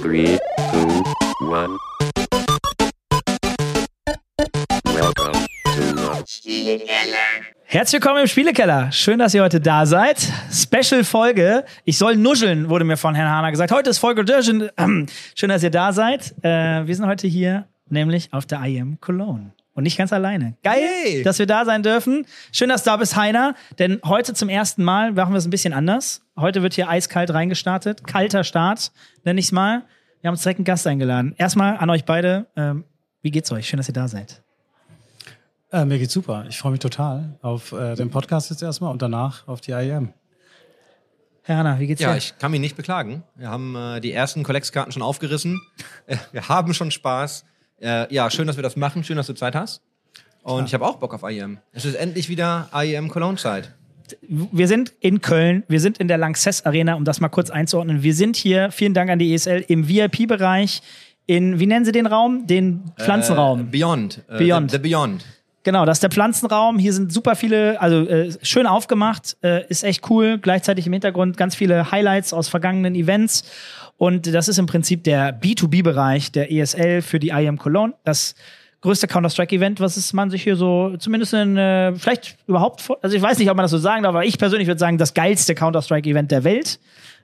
Three, two, one. Welcome to the Herzlich willkommen im Spielekeller. Schön, dass ihr heute da seid. Special-Folge. Ich soll nuscheln, wurde mir von Herrn Hahner gesagt. Heute ist Folge Dörschen. Schön, dass ihr da seid. Äh, wir sind heute hier, nämlich auf der IM Cologne. Und nicht ganz alleine. Geil, Yay. dass wir da sein dürfen. Schön, dass du da bist, Heiner. Denn heute zum ersten Mal machen wir es ein bisschen anders. Heute wird hier eiskalt reingestartet. Kalter Start, nenne ich es mal. Wir haben uns direkt einen Gast eingeladen. Erstmal an euch beide. Ähm, wie geht's euch? Schön, dass ihr da seid. Äh, mir geht's super. Ich freue mich total auf äh, den Podcast jetzt erstmal und danach auf die IEM. Herr Hanna, wie geht's Ja, dir? ich kann mich nicht beklagen. Wir haben äh, die ersten Collects-Karten schon aufgerissen. Wir haben schon Spaß. Äh, ja, schön, dass wir das machen. Schön, dass du Zeit hast. Und ich habe auch Bock auf IEM. Es ist endlich wieder IEM Cologne-Zeit. wir sind in Köln, wir sind in der Lanxess Arena, um das mal kurz einzuordnen. Wir sind hier, vielen Dank an die ESL, im VIP-Bereich in, wie nennen Sie den Raum? Den Pflanzenraum. Äh, Beyond. Äh, Beyond. The, the Beyond. Genau, das ist der Pflanzenraum. Hier sind super viele, also äh, schön aufgemacht, äh, ist echt cool. Gleichzeitig im Hintergrund ganz viele Highlights aus vergangenen Events. Und das ist im Prinzip der B2B-Bereich der ESL für die IM Cologne. Das größte Counter-Strike-Event, was es man sich hier so zumindest in, äh, vielleicht überhaupt, also ich weiß nicht, ob man das so sagen darf, aber ich persönlich würde sagen, das geilste Counter-Strike-Event der Welt.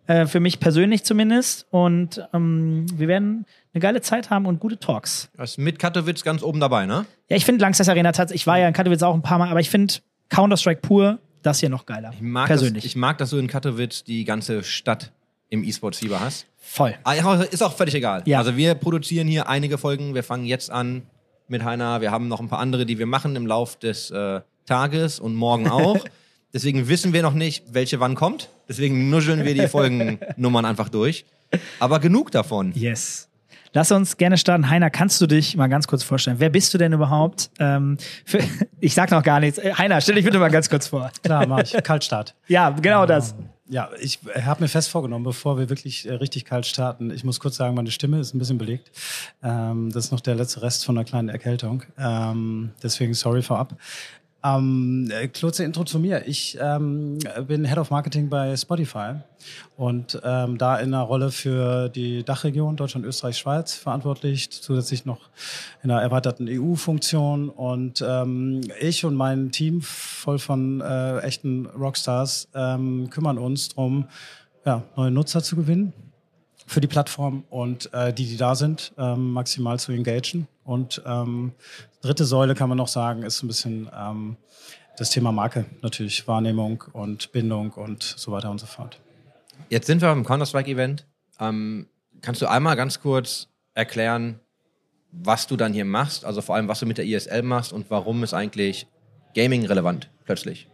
Äh, für mich persönlich zumindest. Und ähm, wir werden eine geile Zeit haben und gute Talks. Das ist mit Katowice ganz oben dabei, ne? Ja, ich finde Langsess Arena tatsächlich, ich war ja in Katowice auch ein paar Mal, aber ich finde Counter-Strike pur, das hier noch geiler. Ich mag, Persönlich. Das, ich mag, dass du in Katowice die ganze Stadt im E-Sport-Fieber hast. Voll. Ah, Ist auch völlig egal. Ja. Also wir produzieren hier einige Folgen. Wir fangen jetzt an mit Heiner. Wir haben noch ein paar andere, die wir machen im Lauf des äh, Tages und morgen auch. Deswegen wissen wir noch nicht, welche wann kommt. Deswegen nuscheln wir die Folgennummern einfach durch. Aber genug davon. Yes. Lass uns gerne starten. Heiner, kannst du dich mal ganz kurz vorstellen? Wer bist du denn überhaupt? Ähm, für, ich sag noch gar nichts. Heiner, stell dich bitte mal ganz kurz vor. Klar, mach ich. Kaltstart. Ja, genau das. Ja, ich habe mir fest vorgenommen, bevor wir wirklich äh, richtig kalt starten, ich muss kurz sagen, meine Stimme ist ein bisschen belegt. Ähm, das ist noch der letzte Rest von einer kleinen Erkältung. Ähm, deswegen sorry vorab. Ähm, äh, kurze Intro zu mir. Ich ähm, bin Head of Marketing bei Spotify und ähm, da in einer Rolle für die Dachregion Deutschland, Österreich, Schweiz verantwortlich, zusätzlich noch in einer erweiterten EU-Funktion. Und ähm, ich und mein Team voll von äh, echten Rockstars ähm, kümmern uns darum, ja, neue Nutzer zu gewinnen für die Plattform und äh, die, die da sind, ähm, maximal zu engagen. Und ähm, dritte Säule kann man noch sagen, ist ein bisschen ähm, das Thema Marke, natürlich Wahrnehmung und Bindung und so weiter und so fort. Jetzt sind wir beim Counter-Strike-Event. Ähm, kannst du einmal ganz kurz erklären, was du dann hier machst? Also vor allem, was du mit der ISL machst und warum ist eigentlich Gaming relevant plötzlich?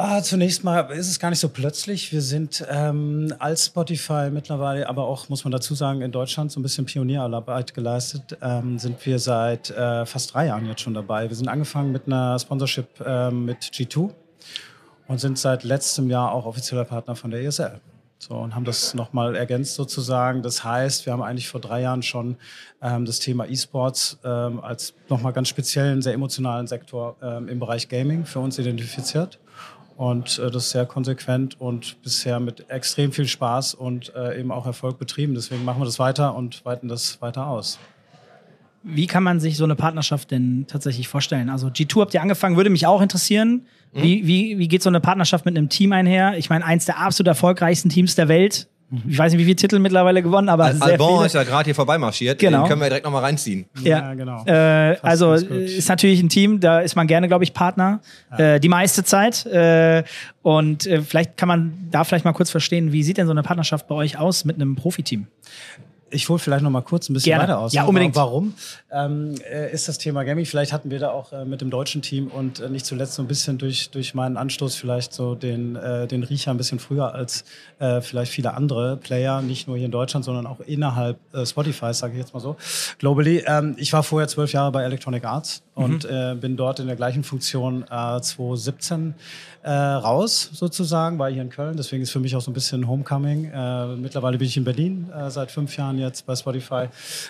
Ah, zunächst mal ist es gar nicht so plötzlich. Wir sind ähm, als Spotify mittlerweile, aber auch, muss man dazu sagen, in Deutschland so ein bisschen Pionierarbeit geleistet, ähm, sind wir seit äh, fast drei Jahren jetzt schon dabei. Wir sind angefangen mit einer Sponsorship ähm, mit G2 und sind seit letztem Jahr auch offizieller Partner von der ESL. So, und haben das nochmal ergänzt sozusagen. Das heißt, wir haben eigentlich vor drei Jahren schon ähm, das Thema E-Sports ähm, als nochmal ganz speziellen, sehr emotionalen Sektor ähm, im Bereich Gaming für uns identifiziert. Und äh, das ist sehr konsequent und bisher mit extrem viel Spaß und äh, eben auch Erfolg betrieben. Deswegen machen wir das weiter und weiten das weiter aus. Wie kann man sich so eine Partnerschaft denn tatsächlich vorstellen? Also G2 habt ihr angefangen, würde mich auch interessieren. Wie, wie, wie geht so eine Partnerschaft mit einem Team einher? Ich meine, eins der absolut erfolgreichsten Teams der Welt. Ich weiß nicht, wie viele Titel mittlerweile gewonnen, aber Al sehr Albon viele. ist ja gerade hier vorbeimarschiert. Genau. Den können wir direkt nochmal reinziehen. Ja, genau. Äh, also äh, ist natürlich ein Team, da ist man gerne, glaube ich, Partner äh, die meiste Zeit. Äh, und äh, vielleicht kann man da vielleicht mal kurz verstehen, wie sieht denn so eine Partnerschaft bei euch aus mit einem Profiteam? Ich hole vielleicht noch mal kurz ein bisschen Gerne. weiter aus. Ja, unbedingt. Warum ähm, äh, ist das Thema Gaming? Vielleicht hatten wir da auch äh, mit dem deutschen Team und äh, nicht zuletzt so ein bisschen durch, durch meinen Anstoß vielleicht so den, äh, den Riecher ein bisschen früher als äh, vielleicht viele andere Player, nicht nur hier in Deutschland, sondern auch innerhalb äh, Spotify, sage ich jetzt mal so, globally. Ähm, ich war vorher zwölf Jahre bei Electronic Arts und äh, bin dort in der gleichen Funktion äh, 2017 äh, raus, sozusagen, war hier in Köln. Deswegen ist für mich auch so ein bisschen Homecoming. Äh, mittlerweile bin ich in Berlin, äh, seit fünf Jahren jetzt bei Spotify.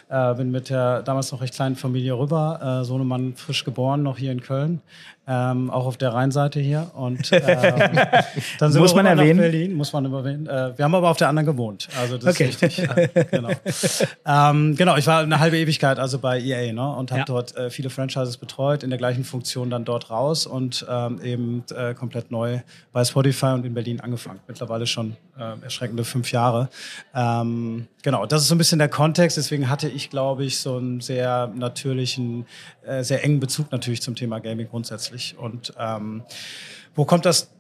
Äh, bin mit der damals noch recht kleinen Familie rüber. Sohnemann frisch geboren, noch hier in Köln. Ähm, auch auf der Rheinseite hier. Und ähm, dann sind Muss wir man erwähnen. Berlin, muss man erwähnen. Äh, wir haben aber auf der anderen gewohnt. Also das Okay. ist richtig. Ja, genau. ähm, genau, ich war eine halbe Ewigkeit also bei EA ne, und habe Ja. dort äh, viele Franchises betreut, in der gleichen Funktion dann dort raus und ähm, eben äh, komplett neu bei Spotify und in Berlin angefangen. Mittlerweile schon äh, erschreckende fünf Jahre. Ähm, genau, das ist so ein bisschen der Kontext. Deswegen hatte ich, glaube ich, so einen sehr natürlichen, äh, sehr engen Bezug natürlich zum Thema Gaming grundsätzlich. Und ähm, wo kommt das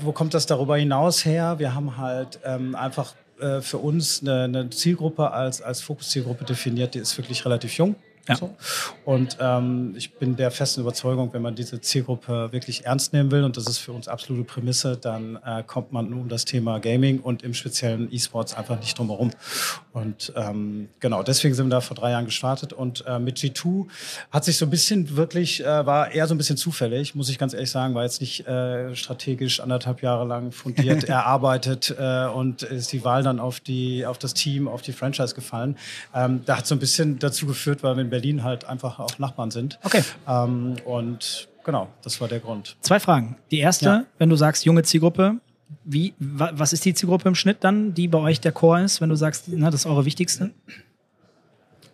wo kommt das darüber hinaus her? Wir haben halt ähm, einfach äh, für uns eine, eine Zielgruppe als, als Fokuszielgruppe definiert, die ist wirklich relativ jung. Ja. So. Und ähm, ich bin der festen Überzeugung, wenn man diese Zielgruppe wirklich ernst nehmen will, und das ist für uns absolute Prämisse, dann äh, kommt man um das Thema Gaming und im speziellen E-Sports einfach nicht drum herum. Und ähm, genau, deswegen sind wir da vor drei Jahren gestartet. Und äh, mit G2 hat sich so ein bisschen wirklich, äh, war eher so ein bisschen zufällig, muss ich ganz ehrlich sagen, war jetzt nicht äh, strategisch anderthalb Jahre lang fundiert erarbeitet äh, und ist die Wahl dann auf, die, auf das Team, auf die Franchise gefallen. Ähm, da hat so ein bisschen dazu geführt, weil wir in Berlin halt einfach auch Nachbarn sind. Okay. Ähm, und genau, das war der Grund. Zwei Fragen. Die erste, Ja. wenn du sagst junge Zielgruppe, wie, wa, was ist die Zielgruppe im Schnitt dann, die bei euch der Core ist, wenn du sagst, na, das ist eure wichtigste?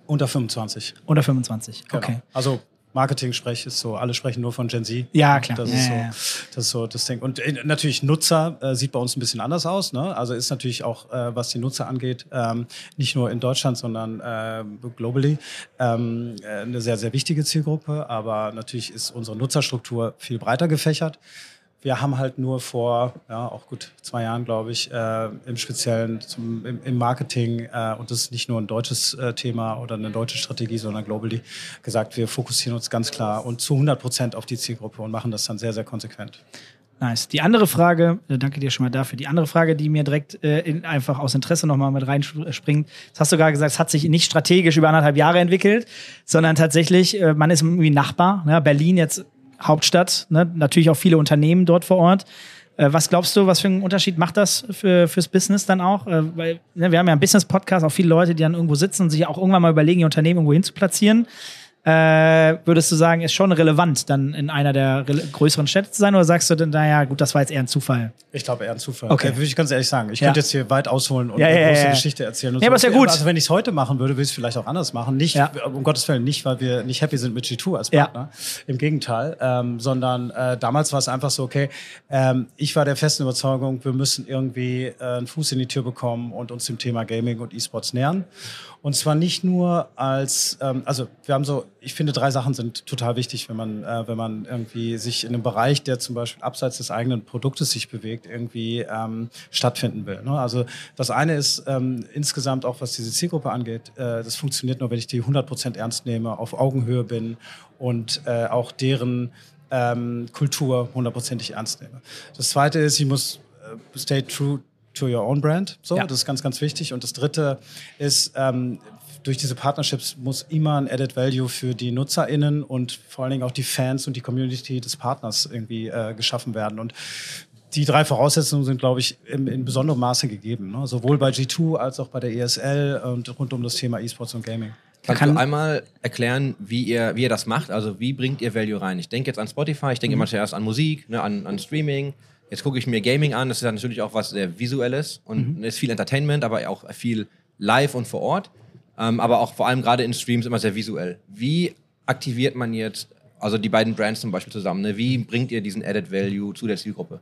Unter 25. Unter 25. Genau. Okay. Also Marketing-Sprech ist so, alle sprechen nur von Gen Z. Ja, klar. Das Ja, ist so, ja, das ist so das Ding. Und äh, natürlich Nutzer äh, sieht bei uns ein bisschen anders aus. Ne? Also ist natürlich auch, äh, was die Nutzer angeht, ähm, nicht nur in Deutschland, sondern äh, globally ähm, äh, eine sehr, sehr wichtige Zielgruppe. Aber natürlich ist unsere Nutzerstruktur viel breiter gefächert. Wir haben halt nur vor, ja, auch gut zwei Jahren, glaube ich, äh, im Speziellen zum, im, im Marketing, äh, und das ist nicht nur ein deutsches äh, Thema oder eine deutsche Strategie, sondern globally, gesagt, wir fokussieren uns ganz klar und zu 100 Prozent auf die Zielgruppe und machen das dann sehr, sehr konsequent. Nice. Die andere Frage, äh, danke dir schon mal dafür. Die andere Frage, die mir direkt äh, in, einfach aus Interesse nochmal mit reinspringt, das hast du gerade gesagt, es hat sich nicht strategisch über anderthalb Jahre entwickelt, sondern tatsächlich, äh, man ist irgendwie Nachbar. Ne? Berlin jetzt Hauptstadt, ne? natürlich auch viele Unternehmen dort vor Ort. Äh, was glaubst du, was für einen Unterschied macht das für, fürs Business dann auch? Äh, weil ne, wir haben ja einen Business-Podcast, auch viele Leute, die dann irgendwo sitzen und sich auch irgendwann mal überlegen, ihr Unternehmen irgendwo hin zu platzieren. Äh, würdest du sagen, ist schon relevant, dann in einer der größeren Städte zu sein? Oder sagst du dann, naja, gut, das war jetzt eher ein Zufall? Ich glaube eher ein Zufall. Okay. Äh, würde ich ganz ehrlich sagen. Ich Ja. könnte jetzt hier weit ausholen und Ja, eine ja, große ja, ja. Geschichte erzählen. Und Ja, aber ist ja gut. Also wenn ich es heute machen würde, würde ich es vielleicht auch anders machen. Nicht, Ja. um Gottes Willen, nicht, weil wir nicht happy sind mit G2 als Ja. Partner. Im Gegenteil. Ähm, sondern äh, damals war es einfach so, okay, ähm, ich war der festen Überzeugung, wir müssen irgendwie äh, einen Fuß in die Tür bekommen und uns dem Thema Gaming und E-Sports nähern. Und zwar nicht nur als, ähm, also wir haben so, ich finde, drei Sachen sind total wichtig, wenn man, äh, wenn man irgendwie sich in einem Bereich, der zum Beispiel abseits des eigenen Produktes sich bewegt, irgendwie ähm, stattfinden will. Ne? Also das eine ist ähm, insgesamt auch, was diese Zielgruppe angeht, äh, das funktioniert nur, wenn ich die 100% ernst nehme, auf Augenhöhe bin und äh, auch deren ähm, Kultur hundertprozentig ernst nehme. Das zweite ist, ich muss äh, stay true to your own brand. So, Ja. das ist ganz, ganz wichtig. Und das dritte ist, ähm, durch diese Partnerships muss immer ein Added Value für die NutzerInnen und vor allen Dingen auch die Fans und die Community des Partners irgendwie äh, geschaffen werden. Und die drei Voraussetzungen sind, glaube ich, in, in besonderem Maße gegeben. Ne? Sowohl bei G2 als auch bei der ESL und rund um das Thema E-Sports und Gaming. Kannst Kann- du einmal erklären, wie ihr, wie ihr das macht? Also wie bringt ihr Value rein? Ich denke jetzt an Spotify, ich denke immer zuerst an Musik, ne, an, an Streaming. Jetzt gucke ich mir Gaming an, das ist ja natürlich auch was sehr Visuelles und ist viel Entertainment, aber auch viel live und vor Ort. Ähm, aber auch vor allem gerade in Streams immer sehr visuell. Wie aktiviert man jetzt, also die beiden Brands zum Beispiel zusammen, ne? wie bringt ihr diesen Added Value zu der Zielgruppe?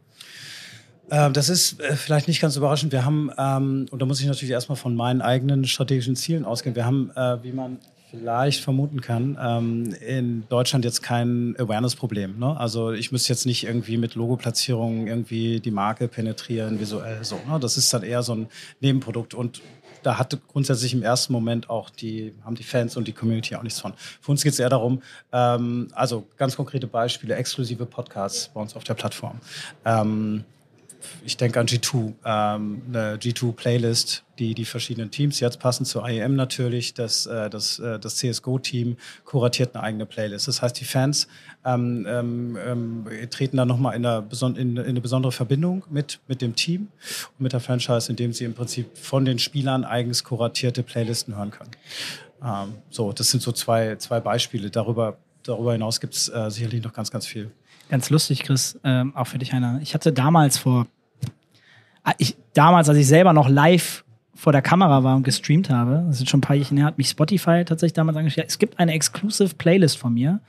Ähm, das ist äh, vielleicht nicht ganz überraschend. Wir haben, ähm, und da muss ich natürlich erstmal von meinen eigenen strategischen Zielen ausgehen, wir haben, äh, wie man vielleicht vermuten kann, ähm, in Deutschland jetzt kein Awareness-Problem. Ne? Also ich müsste jetzt nicht irgendwie mit Logoplatzierungen irgendwie die Marke penetrieren, visuell so. Ne? Das ist dann eher so ein Nebenprodukt und da hatte grundsätzlich im ersten Moment auch die, haben die Fans und die Community auch nichts von. Für uns geht es eher darum, ähm, also ganz konkrete Beispiele, exklusive Podcasts bei uns auf der Plattform. Ähm, ich denke an G2, ähm, eine G2-Playlist, die die verschiedenen Teams, jetzt passend zur IEM natürlich, das, äh, das, äh, das CSGO-Team kuratiert eine eigene Playlist. Das heißt, die Fans ähm, ähm, ähm, treten dann nochmal in, in, in eine besondere Verbindung mit, mit dem Team und mit der Franchise, indem sie im Prinzip von den Spielern eigens kuratierte Playlisten hören können. Ähm, so, das sind so zwei, zwei Beispiele. Darüber, darüber hinaus gibt es äh, sicherlich noch ganz, ganz viel. Ganz lustig, Chris, ähm, auch für dich einer. Ich hatte damals vor, ah, ich, damals, als ich selber noch live vor der Kamera war und gestreamt habe, das ist schon ein paar Jahre her, hat mich Spotify tatsächlich damals angeschrieben, es gibt eine Exclusive Playlist von mir,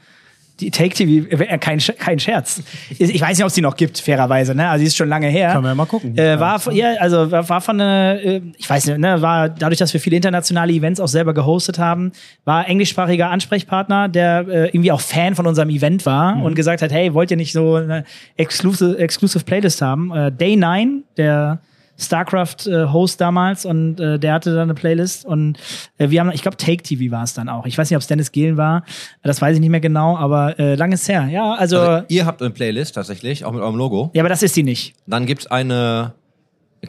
die Take TV, äh, kein, kein Scherz. Ich weiß nicht, ob es die noch gibt, fairerweise, ne? Also die ist schon lange her. Können wir ja mal gucken. Äh, war, ja, also war, von einer, äh, ich weiß nicht, ne, war dadurch, dass wir viele internationale Events auch selber gehostet haben, war englischsprachiger Ansprechpartner, der äh, irgendwie auch Fan von unserem Event war und gesagt hat, hey, wollt ihr nicht so eine exclusive, exclusive Playlist haben? Äh, Day 9, der StarCraft-Host damals und äh, der hatte da eine Playlist und äh, wir haben, ich glaube, Take TV war es dann auch. Ich weiß nicht, ob es Dennis Gehlen war, das weiß ich nicht mehr genau, aber äh, lang ist her. Ja, also, Also, ihr habt eine Playlist tatsächlich, auch mit eurem Logo. ja, aber das ist die nicht. Dann gibt's eine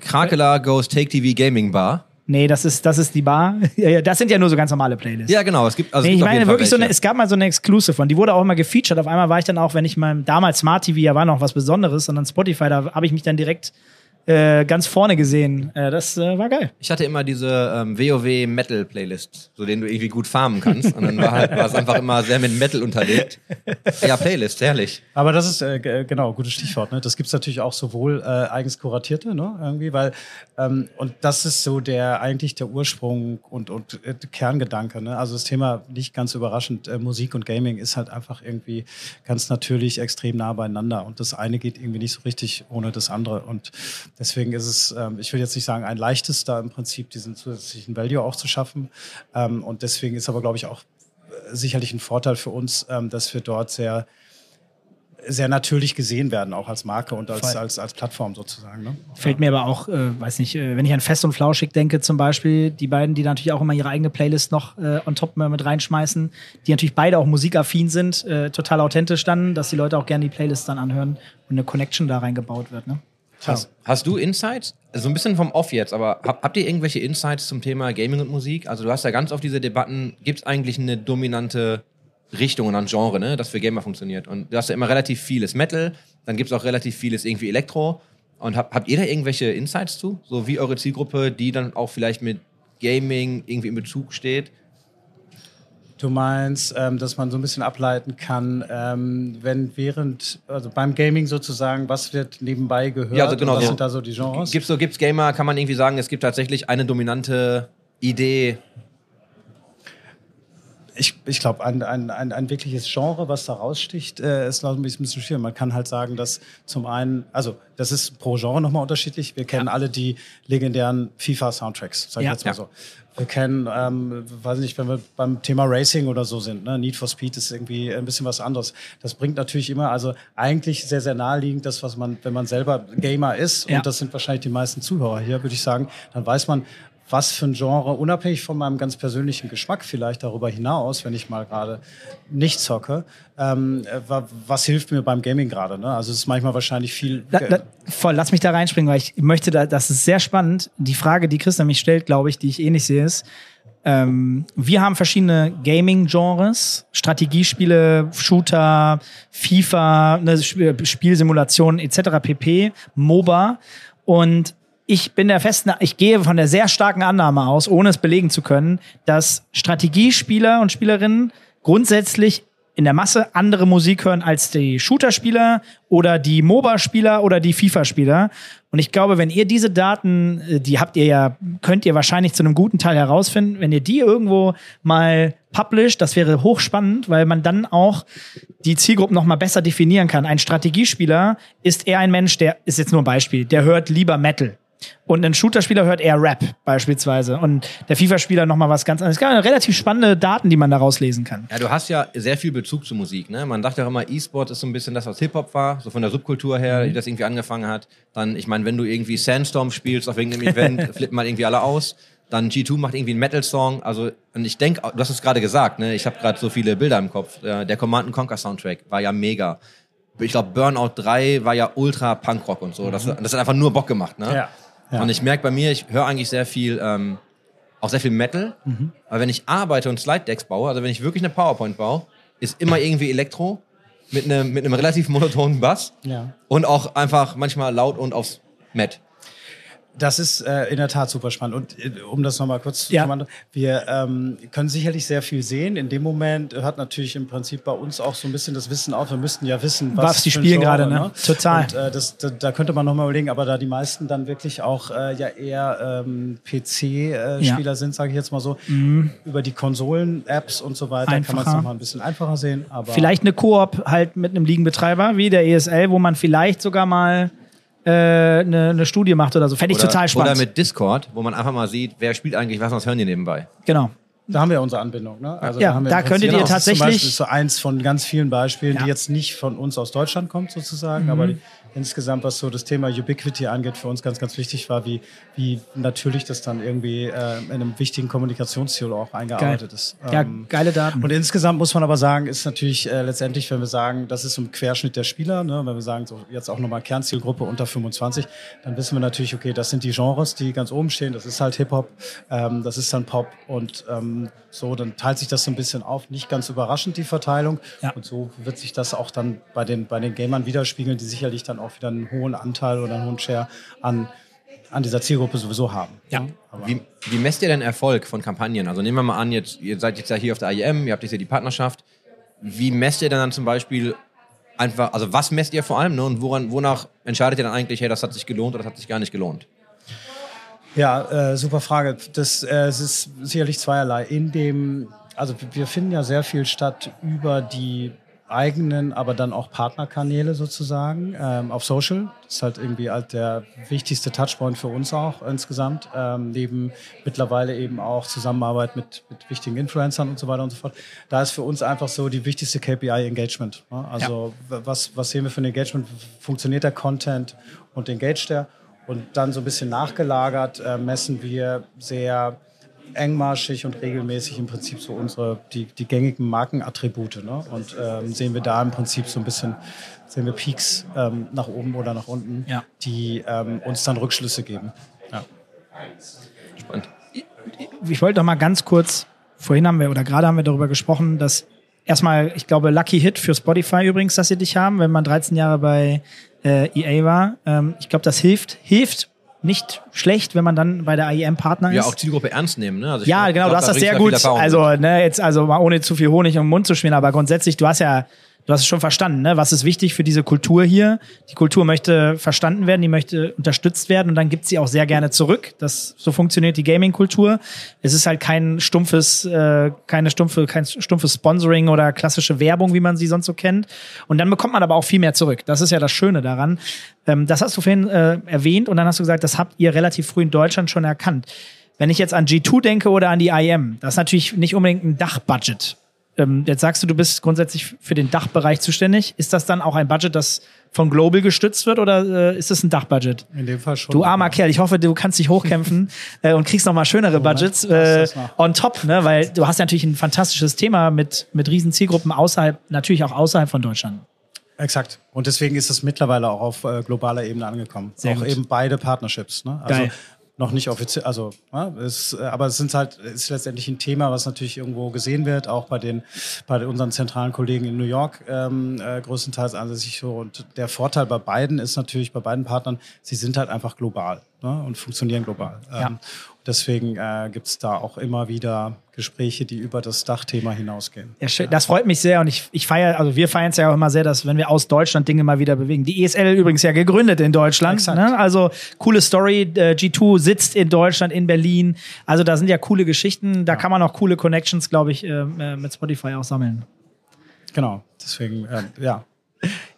Krakela Goes Take TV Gaming Bar. Nee, das ist, das ist die Bar. Das sind ja nur so ganz normale Playlists. Ja, genau. Es gibt, also es Nee, ich gibt meine wirklich so eine, es gab mal so eine Exclusive von, die wurde auch immer gefeatured. Auf einmal war ich dann auch, wenn ich mal, damals Smart TV ja war noch was Besonderes, sondern Spotify, da habe ich mich dann direkt äh, ganz vorne gesehen. Äh, das äh, war geil. Ich hatte immer diese ähm, WoW Metal Playlist, so den du irgendwie gut farmen kannst. Und dann war halt, war es einfach immer sehr mit Metal unterlegt. Ja, Playlist, herrlich. Aber das ist äh, g- genau gutes Stichwort. Ne? Das gibt's natürlich auch sowohl äh, eigens kuratierte, ne? irgendwie, weil ähm, und das ist so der eigentlich der Ursprung und und äh, Kerngedanke. Ne? Also das Thema nicht ganz überraschend äh, Musik und Gaming ist halt einfach irgendwie ganz natürlich extrem nah beieinander und das eine geht irgendwie nicht so richtig ohne das andere und deswegen ist es, ähm, ich will jetzt nicht sagen ein leichtes, da im Prinzip diesen zusätzlichen Value auch zu schaffen ähm, und deswegen ist aber glaube ich auch äh, sicherlich ein Vorteil für uns, ähm, dass wir dort sehr sehr natürlich gesehen werden, auch als Marke und als, als, als Plattform sozusagen. Ne? Fällt mir aber auch, äh, weiß nicht, äh, wenn ich an Fest und Flauschig denke zum Beispiel, die beiden, die natürlich auch immer ihre eigene Playlist noch äh, on top mit reinschmeißen, die natürlich beide auch musikaffin sind, äh, total authentisch dann, dass die Leute auch gerne die Playlist dann anhören und eine Connection da reingebaut wird. Ne? Hast, hast du Insights? Also ein bisschen vom Off jetzt, aber hab, habt ihr irgendwelche Insights zum Thema Gaming und Musik? Also du hast ja ganz oft diese Debatten, gibt es eigentlich eine dominante Richtung und ein Genre, ne, das für Gamer funktioniert? Und du hast ja immer relativ vieles Metal, dann gibt es auch relativ vieles irgendwie Elektro. Und hab, habt ihr da irgendwelche Insights zu? So wie eure Zielgruppe, die dann auch vielleicht mit Gaming irgendwie in Bezug steht? Du meinst, ähm, dass man so ein bisschen ableiten kann, ähm, wenn während, also beim Gaming sozusagen, was wird nebenbei gehört? Ja, also genau was so. sind da so die Genres? Gibt's so, gibt's Gamer, kann man irgendwie sagen, es gibt tatsächlich eine dominante Idee. Ich, ich glaube, ein, ein, ein, ein wirkliches Genre, was da raussticht, äh, ist noch ein bisschen schwierig. Man kann halt sagen, dass zum einen, also das ist pro Genre nochmal unterschiedlich. Wir kennen alle die legendären FIFA-Soundtracks, sag ich Ja. jetzt mal Ja. so. Wir kennen, ähm, weiß nicht, wenn wir beim Thema Racing oder so sind, ne? Need for Speed ist irgendwie ein bisschen was anderes. Das bringt natürlich immer, also eigentlich sehr, sehr naheliegend, das, was man, wenn man selber Gamer ist, Ja. und das sind wahrscheinlich die meisten Zuhörer hier, würde ich sagen, dann weiß man, was für ein Genre, unabhängig von meinem ganz persönlichen Geschmack vielleicht darüber hinaus, wenn ich mal gerade nicht zocke, ähm, äh, wa- was hilft mir beim Gaming gerade? Ne? Also es ist manchmal wahrscheinlich viel. La, la, voll, lass mich da reinspringen, weil ich möchte da, das ist sehr spannend. Die Frage, die Christa mich stellt, glaube ich, die ich ähnlich sehe, ist, ähm, wir haben verschiedene Gaming-Genres, Strategiespiele, Shooter, FIFA, ne, Sp- Spielsimulationen etc. pp, MOBA und ich bin der festen, ich gehe von der sehr starken Annahme aus, ohne es belegen zu können, dass Strategiespieler und Spielerinnen grundsätzlich in der Masse andere Musik hören als die Shooter-Spieler oder die MOBA-Spieler oder die FIFA-Spieler. Und ich glaube, wenn ihr diese Daten, äh, die habt ihr ja, könnt ihr wahrscheinlich zu einem guten Teil herausfinden, wenn ihr die irgendwo mal published, das wäre hochspannend, weil man dann auch die Zielgruppen noch mal besser definieren kann. Ein Strategiespieler ist eher ein Mensch, der ist jetzt nur ein Beispiel, der hört lieber Metal. Und ein Shooter-Spieler hört eher Rap beispielsweise. Und der FIFA-Spieler noch mal was ganz anderes. Es gibt relativ spannende Daten, die man daraus lesen kann. Ja, du hast ja sehr viel Bezug zu Musik. Ne? Man dachte auch immer, E-Sport ist so ein bisschen das, was Hip-Hop war, so von der Subkultur her, die das irgendwie angefangen hat. Dann, ich meine, wenn du irgendwie Sandstorm spielst auf irgendeinem Event, flippen mal irgendwie alle aus. Dann G2 macht irgendwie einen Metal-Song. Also, und ich denke, du hast es gerade gesagt, ne? ich habe gerade so viele Bilder im Kopf. Äh, Der Command Conquer Soundtrack war ja mega. ich glaube, Burnout 3 war ja ultra Punkrock und so. Das, das hat einfach nur Bock gemacht, ne? Ja. Ja. Und ich merke bei mir, ich höre eigentlich sehr viel, ähm, auch sehr viel Metal. Aber wenn ich arbeite und Slide Decks baue, also wenn ich wirklich eine PowerPoint baue, ist immer irgendwie Elektro mit einem mit einem relativ monotonen Bass Ja. und auch einfach manchmal laut und aufs Met. Das ist äh, in der Tat super spannend. Und äh, um das nochmal kurz Ja. zu machen, wir ähm, können sicherlich sehr viel sehen. In dem Moment hört natürlich im Prinzip bei uns auch so ein bisschen das Wissen auf. Wir müssten ja wissen, was, Was die spielen Genre, gerade, ne? Total. Und äh, das, da, da könnte man nochmal überlegen, aber da die meisten dann wirklich auch äh, ja eher ähm, PC-Spieler Ja. Sind, sage ich jetzt mal so, über die Konsolen, Apps und so weiter kann man es Einfacher. nochmal ein bisschen einfacher sehen. Aber Vielleicht eine Koop halt mit einem Ligenbetreiber wie der ESL, wo man vielleicht sogar mal eine, eine Studie macht oder so. Fände ich Oder, total spannend. Oder mit Discord, wo man einfach mal sieht, wer spielt eigentlich was und was hören die nebenbei. genau. Da haben wir unsere Anbindung. Ne? Also Ja, haben wir da könntet ihr das ist zum tatsächlich- Beispiel so eins von ganz vielen Beispielen, Ja. Mhm. die jetzt nicht von uns aus Deutschland kommt sozusagen, aber die, insgesamt, was so das Thema Ubiquity angeht, für uns ganz, ganz wichtig war, wie, wie natürlich das dann irgendwie äh, in einem wichtigen Kommunikationsziel auch eingearbeitet ist. Ja, Ähm, geile Daten. und insgesamt muss man aber sagen, ist natürlich äh, letztendlich, wenn wir sagen, das ist so ein Querschnitt der Spieler, ne, wenn wir sagen, so jetzt auch nochmal Kernzielgruppe unter 25, dann wissen wir natürlich, okay, das sind die Genres, die ganz oben stehen. Das ist halt Hip-Hop, ähm, das ist dann Pop und ähm, so, dann teilt sich das so ein bisschen auf. Nicht ganz überraschend, die Verteilung. Ja. Und so wird sich das auch dann bei den, bei den Gamern widerspiegeln, die sicherlich dann auch wieder einen hohen Anteil oder einen hohen Share an, an dieser Zielgruppe sowieso haben. Ja. Wie, wie messt ihr denn Erfolg von Kampagnen? Also nehmen wir mal an, jetzt, ihr seid jetzt ja hier auf der IEM, ihr habt jetzt hier die Partnerschaft. Wie messt ihr denn dann zum Beispiel einfach, also was messt ihr vor allem ne? und woran, wonach entscheidet ihr dann eigentlich, hey, das hat sich gelohnt oder das hat sich gar nicht gelohnt? Ja, äh, super Frage. Das äh, es ist sicherlich zweierlei. In dem, also wir finden ja sehr viel statt über die eigenen, aber dann auch Partnerkanäle sozusagen ähm, auf Social. Das ist halt irgendwie halt der wichtigste Touchpoint für uns auch insgesamt. Ähm, neben mittlerweile eben auch Zusammenarbeit mit, mit wichtigen Influencern und so weiter und so fort. Da ist für uns einfach so die wichtigste KPI Engagement. Ne? Also w- was, was sehen wir für ein Engagement? Funktioniert der Content und engaged der? Und dann so ein bisschen nachgelagert äh, messen wir sehr engmaschig und regelmäßig im Prinzip so unsere, die, die gängigen Markenattribute. Ne? Und ähm, sehen wir da im Prinzip so ein bisschen, sehen wir Peaks ähm, nach oben oder nach unten, Ja. die ähm, uns dann Rückschlüsse geben. Ja. Spannend. ich wollte noch mal ganz kurz, vorhin haben wir oder gerade haben wir darüber gesprochen, dass erstmal, ich glaube, Lucky Hit für Spotify übrigens, dass sie dich haben, wenn man 13 Jahre bei äh, EA war. Ähm, ich glaube, das hilft, hilft nicht schlecht, wenn man dann bei der IEM Partner Ja, ist. auch Zielgruppe ernst nehmen, ne? Also Ja, glaub- genau, glaub, du hast da das sehr viel gut. Also, ne, jetzt, also mal ohne zu viel Honig den Mund zu schmieren, aber grundsätzlich, du hast ja, du hast es schon verstanden, ne? Was ist wichtig für diese Kultur hier? Die Kultur möchte verstanden werden, die möchte unterstützt werden und dann gibt sie auch sehr gerne zurück. Das, so funktioniert die Gaming-Kultur. Es ist halt kein stumpfes, äh, keine stumpfe, kein stumpfes Sponsoring oder klassische Werbung, wie man sie sonst so kennt. Und dann bekommt man aber auch viel mehr zurück. Das ist ja das Schöne daran. Ähm, das hast du vorhin äh, erwähnt und dann hast du gesagt, das habt ihr relativ früh in Deutschland schon erkannt. Wenn ich jetzt an G2 denke oder an die IM, das ist natürlich nicht unbedingt ein Dachbudget. Ähm, jetzt sagst du, du bist grundsätzlich für den Dachbereich zuständig. Ist das dann auch ein Budget, das von Global gestützt wird oder äh, ist es ein Dachbudget? In dem Fall schon. Du armer Kerl, ich hoffe, du kannst dich hochkämpfen äh, und kriegst noch mal schönere Budgets Moment, äh, das on top, ne? Weil du hast natürlich ein fantastisches Thema mit mit riesen Zielgruppen außerhalb, natürlich auch außerhalb von Deutschland. Exakt. Und deswegen ist es mittlerweile auch auf äh, globaler Ebene angekommen. Sehr auch gut. eben beide Partnerships. Ne? Also Geil. Noch nicht offiziell, also ja, es, äh, aber es sind halt ist letztendlich ein Thema, was natürlich irgendwo gesehen wird, auch bei den bei unseren zentralen Kollegen in New York ähm, äh, größtenteils ansässig so. Und der Vorteil bei beiden ist natürlich bei beiden Partnern, sie sind halt einfach global ne? und funktionieren global. Ja. Ähm, deswegen äh, gibt es da auch immer wieder Gespräche, die über das Dachthema hinausgehen. Ja, schön. Das freut mich sehr und ich, ich feiere, also wir feiern es ja auch immer sehr, dass wenn wir aus Deutschland Dinge mal wieder bewegen. Die ESL übrigens ja gegründet in Deutschland. Ne? Also coole Story. Äh, G2 sitzt in Deutschland, in Berlin. Also da sind ja coole Geschichten. Da kann man auch coole Connections, glaube ich, äh, äh, mit Spotify auch sammeln. Genau. Deswegen, äh, ja.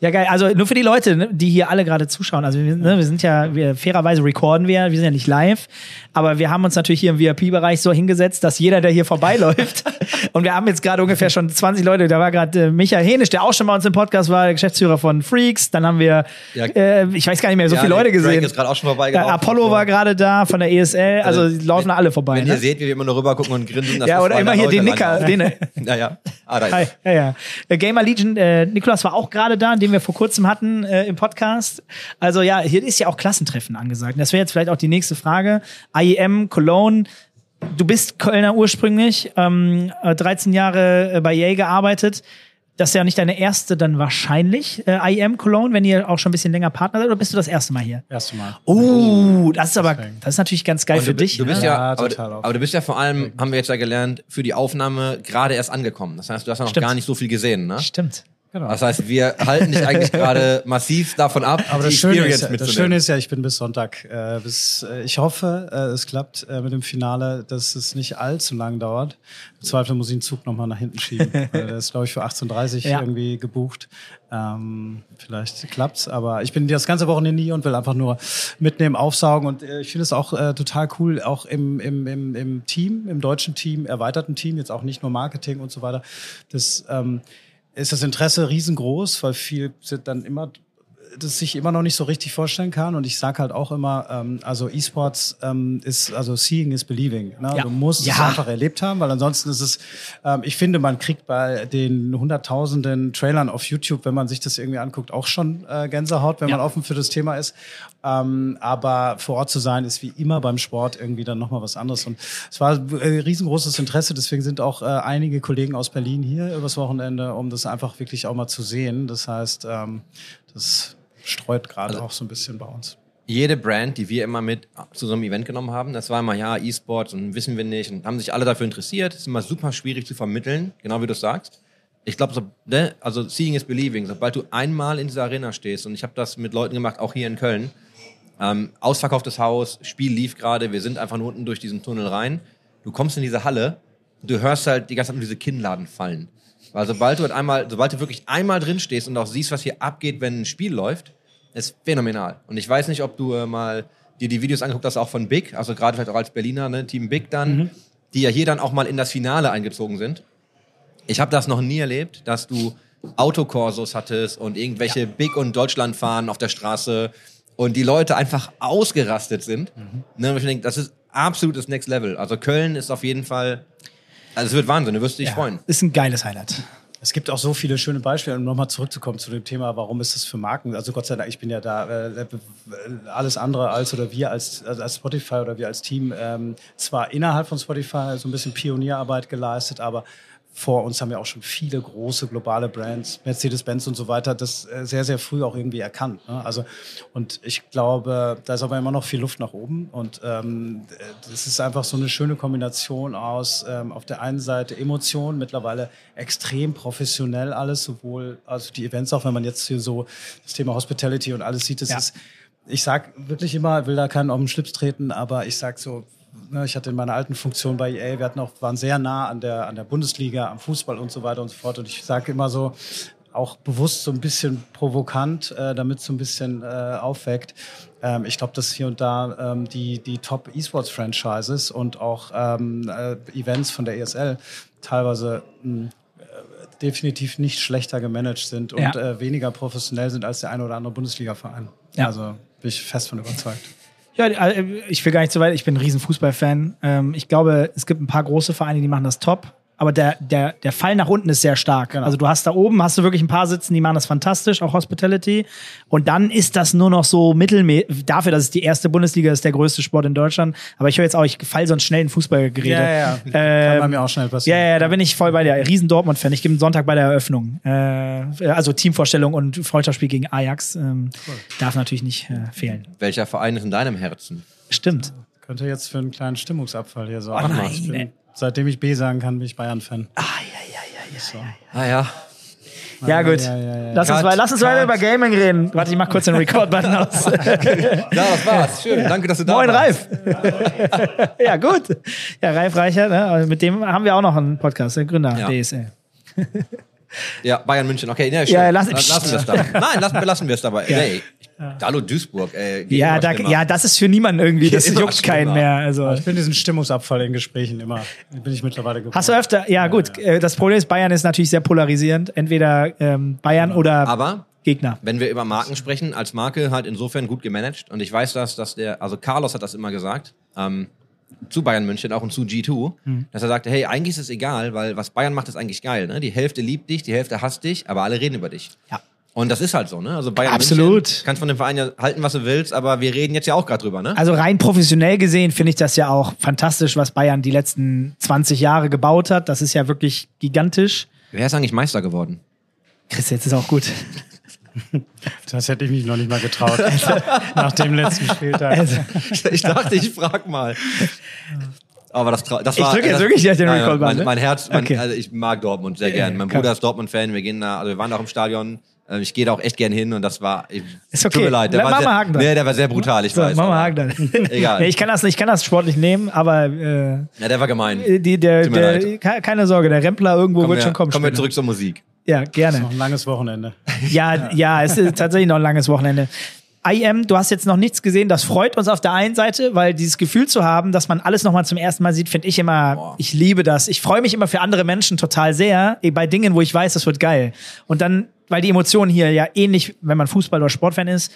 Ja, geil. Also nur für die Leute, ne, die hier alle gerade zuschauen. Also wir, ne, wir sind ja, wir, fairerweise recorden wir, wir sind ja nicht live, aber wir haben uns natürlich hier im VIP-Bereich so hingesetzt, dass jeder, der hier vorbeiläuft, und wir haben jetzt gerade ungefähr schon 20 Leute, da war gerade äh, Michael Henisch, der auch schon bei uns im Podcast war, der Geschäftsführer von Freaks, dann haben wir, Ja. äh, ich weiß gar nicht mehr, so Ja, viele Leute Drake gesehen. ist gerade auch schon vorbei Ja, gelaufen. Apollo war gerade da von der ESL, also die laufen da alle vorbei. Wenn Ne? ihr seht, wie wir immer nur rüber gucken und grinsen, das Ja, oder immer hier den Nicker, den, Naja. Ah, da ist Hi, ja, ja. Der Gamer Legion, äh, Nikolas war auch gerade da, den wir vor kurzem hatten äh, im Podcast. Also ja, hier ist ja auch Klassentreffen angesagt. Das wäre jetzt vielleicht auch die nächste Frage. IEM, Cologne, du bist Kölner ursprünglich, ähm, äh, 13 Jahre äh, bei EA gearbeitet. Das ist ja nicht deine erste dann wahrscheinlich, äh, IEM Cologne, wenn ihr auch schon ein bisschen länger Partner seid, oder bist du das erste Mal hier? Erste Mal. Oh, das ist aber, das ist natürlich ganz geil Und für du, dich. Du bist ne? ja, Ja, aber, total auch. aber du bist ja vor allem, haben wir jetzt ja gelernt, für die Aufnahme gerade erst angekommen. Das heißt, du hast ja noch Stimmt. gar nicht so viel gesehen, ne? Stimmt. Genau. Das heißt, wir halten dich eigentlich gerade massiv davon ab, Aber die das Schöne, ist, ja- das. Schöne ist ja, ich bin bis Sonntag. Äh, bis, äh, ich hoffe, äh, es klappt äh, mit dem Finale, dass es nicht allzu lang dauert. Im Zweifel muss ich den Zug nochmal nach hinten schieben. der ist, glaube ich, für 18.30 Uhr Ja. irgendwie gebucht. Ähm, vielleicht klappt's, aber ich bin das ganze Wochenende nie und will einfach nur mitnehmen, aufsaugen. Und äh, ich finde es auch äh, total cool, auch im, im, im, im Team, im deutschen Team, erweiterten Team, jetzt auch nicht nur Marketing und so weiter. Das ähm, ist das Interesse riesengroß, weil viel sind dann immer das sich immer noch nicht so richtig vorstellen kann. Und ich sage halt auch immer, ähm, also E-Sports ähm, ist, also seeing is believing. Ne? Ja. Du musst es Ja. einfach erlebt haben, weil ansonsten ist es, ähm, ich finde, man kriegt bei den hunderttausenden Trailern auf YouTube, wenn man sich das irgendwie anguckt, auch schon äh, Gänsehaut, wenn Ja. man offen für das Thema ist. Ähm, aber vor Ort zu sein, ist wie immer beim Sport irgendwie dann nochmal was anderes. Und es war äh, riesengroßes Interesse, deswegen sind auch äh, einige Kollegen aus Berlin hier übers Wochenende, um das einfach wirklich auch mal zu sehen. Das heißt, ähm, das streut gerade auch so ein bisschen bei uns. jede Brand, die wir immer mit zu so einem Event genommen haben, das war immer, ja, E-Sports und wissen wir nicht und haben sich alle dafür interessiert. ist immer super schwierig zu vermitteln, genau wie du sagst. Ich glaube, so, ne, also seeing is believing. Sobald du einmal in dieser Arena stehst, und ich habe das mit Leuten gemacht, auch hier in Köln, ähm, ausverkauftes Haus, Spiel lief gerade, wir sind einfach nur unten durch diesen Tunnel rein. Du kommst in diese Halle, du hörst halt die ganze Zeit nur diese Kinnladen fallen. Weil sobald du halt einmal, sobald du wirklich einmal drin stehst und auch siehst, was hier abgeht, wenn ein Spiel läuft, ist phänomenal. Und ich weiß nicht, ob du äh, mal dir die Videos angeguckt hast, auch von Big, also gerade vielleicht auch als Berliner, ne, Team Big dann, die ja hier dann auch mal in das Finale eingezogen sind. Ich habe das noch nie erlebt, dass du Autokorsos hattest und irgendwelche Big- und Deutschland fahren auf der Straße und die Leute einfach ausgerastet sind. Ne, und ich denke, das ist absolutes Next Level. Also Köln ist auf jeden Fall, also es wird Wahnsinn, du wirst dich freuen. Ist ein geiles Highlight. Es gibt auch so viele schöne Beispiele, um nochmal zurückzukommen zu dem Thema, warum ist das für Marken? Also Gott sei Dank, ich bin ja da äh, alles andere als oder wir als, also als Spotify oder wir als Team ähm, zwar innerhalb von Spotify so ein bisschen Pionierarbeit geleistet, aber vor uns haben ja auch schon viele große globale Brands, Mercedes-Benz und so weiter, das äh, sehr, sehr früh auch irgendwie erkannt. Ne? Also, und ich glaube, da ist aber immer noch viel Luft nach oben. Und ähm, das ist einfach so eine schöne Kombination aus ähm, auf der einen Seite Emotionen, mittlerweile extrem professionell alles, sowohl also die Events, auch wenn man jetzt hier so das Thema Hospitality und alles sieht, das Ja. ist, ich sag wirklich immer, will da keinen auf den Schlips treten, aber ich sag so, ich hatte in meiner alten Funktion bei EA, wir hatten auch, waren sehr nah an der, an der Bundesliga, am Fußball und so weiter und so fort. Und ich sage immer so, auch bewusst so ein bisschen provokant, äh, damit so ein bisschen äh, aufweckt. Ähm, ich glaube, dass hier und da ähm, die, die Top-E-Sports-Franchises und auch ähm, äh, Events von der ESL teilweise mh, äh, definitiv nicht schlechter gemanagt sind und Ja. äh, weniger professionell sind als der eine oder andere Bundesliga-Verein. Ja. Also bin ich fest von überzeugt. Ja, äh, ich will gar nicht so weit. Ich bin ein riesen Fußballfan. Ähm, ich glaube, es gibt ein paar große Vereine, die machen das top. Aber der, der, der Fall nach unten ist sehr stark. Genau. Also du hast da oben, hast du wirklich ein paar sitzen, die machen das fantastisch, auch Hospitality. Und dann ist das nur noch so mittelmäßig, dafür, dass es die erste Bundesliga ist, der größte Sport in Deutschland. Aber ich höre jetzt auch, ich fall sonst schnell in Fußballgerede. Ja, ja, ja. Kann Ähm, bei mir auch schnell passieren. Ja, ja, da bin ich voll bei dir. Riesen Dortmund-Fan. Ich gebe einen Sonntag bei der Eröffnung. Äh, also Teamvorstellung und Freundschaftsspiel gegen Ajax. Ähm, Darf natürlich nicht äh, fehlen. Welcher Verein ist in deinem Herzen? Stimmt. Könnte jetzt für einen kleinen Stimmungsabfall hier Oh sorgen. nein, seitdem ich B sagen kann, bin ich Bayern-Fan. Ah ja, Ja, gut. Ja, ja, ja. Lass, uns, Cut, lass uns weiter über Gaming reden. Warte, ich mach kurz den Record-Button aus. ja das war's. Schön, danke, dass du da Moin, warst. Ralf. ja, gut. Ja, Ralf Reicher, ne? Also mit dem haben wir auch noch einen Podcast, der Gründer Ja. DSL. Ja, Bayern München, okay, ja, schön. Ja, lass- lassen wir es dabei. Nein, lassen, belassen wir es dabei. Ja. Hallo Duisburg. Äh, geht Ja, da, ja, das ist für niemanden irgendwie, das Immer juckt keinen mehr. Also. Ich bin diesen Stimmungsabfall in Gesprächen immer. Bin ich mittlerweile geworden. Hast du öfter, ja gut, äh, das Problem ist, Bayern ist natürlich sehr polarisierend. Entweder ähm, Bayern oder Aber Gegner. wenn wir über Marken sprechen, als Marke halt insofern gut gemanagt. Und ich weiß das, dass der, also Carlos hat das immer gesagt. Ähm, zu Bayern München auch und zu G2, Hm. dass er sagte, hey, eigentlich ist es egal, weil was Bayern macht, ist eigentlich geil. Ne? Die Hälfte liebt dich, die Hälfte hasst dich, aber alle reden über dich. Ja. Und das ist halt so, ne? Also Bayern Absolut. München, kannst von dem Verein ja halten, was du willst, aber wir reden jetzt ja auch gerade drüber, ne? Also rein professionell gesehen finde ich das ja auch fantastisch, was Bayern die letzten 20 Jahre gebaut hat. Das ist ja wirklich gigantisch. Wer ist eigentlich Meister geworden? Chris, jetzt ist auch gut. Das hätte ich mich noch nicht mal getraut. Nach dem letzten Spieltag. Also, ich dachte, ich frag mal. Aber das, trau- das Ich war. drück jetzt das, wirklich auf den Recall-Button, Mein, mein Herz, mein, Okay. also ich mag Dortmund sehr gern. Mein. Bruder ist Dortmund-Fan. Wir gehen da, also wir waren auch im Stadion. Äh, Ich gehe da auch echt gern hin und das war. Ich, Ist okay. Tut mir leid. Der war sehr, Haken nee, der war sehr brutal. Ich so, weiß. aber- Haken dann. Egal. Nee, ich, kann das, ich kann das sportlich nehmen, aber äh, Ja, der war gemein. die, der, Tut mir der, keine Sorge, der Rempler irgendwo Kommen wird wir, schon kommen. kommen wir zurück zur Musik. Ja, gerne. Noch ein langes Wochenende. Ja, ja, es ist tatsächlich noch ein langes Wochenende. IM, du hast jetzt noch nichts gesehen. Das freut uns auf der einen Seite, weil dieses Gefühl zu haben, dass man alles nochmal zum ersten Mal sieht, finde ich immer, Boah. ich liebe das. Ich freue mich immer für andere Menschen total sehr, eh, bei Dingen, wo ich weiß, das wird geil. Und dann, weil die Emotionen hier ja ähnlich, wenn man Fußball- oder Sportfan ist,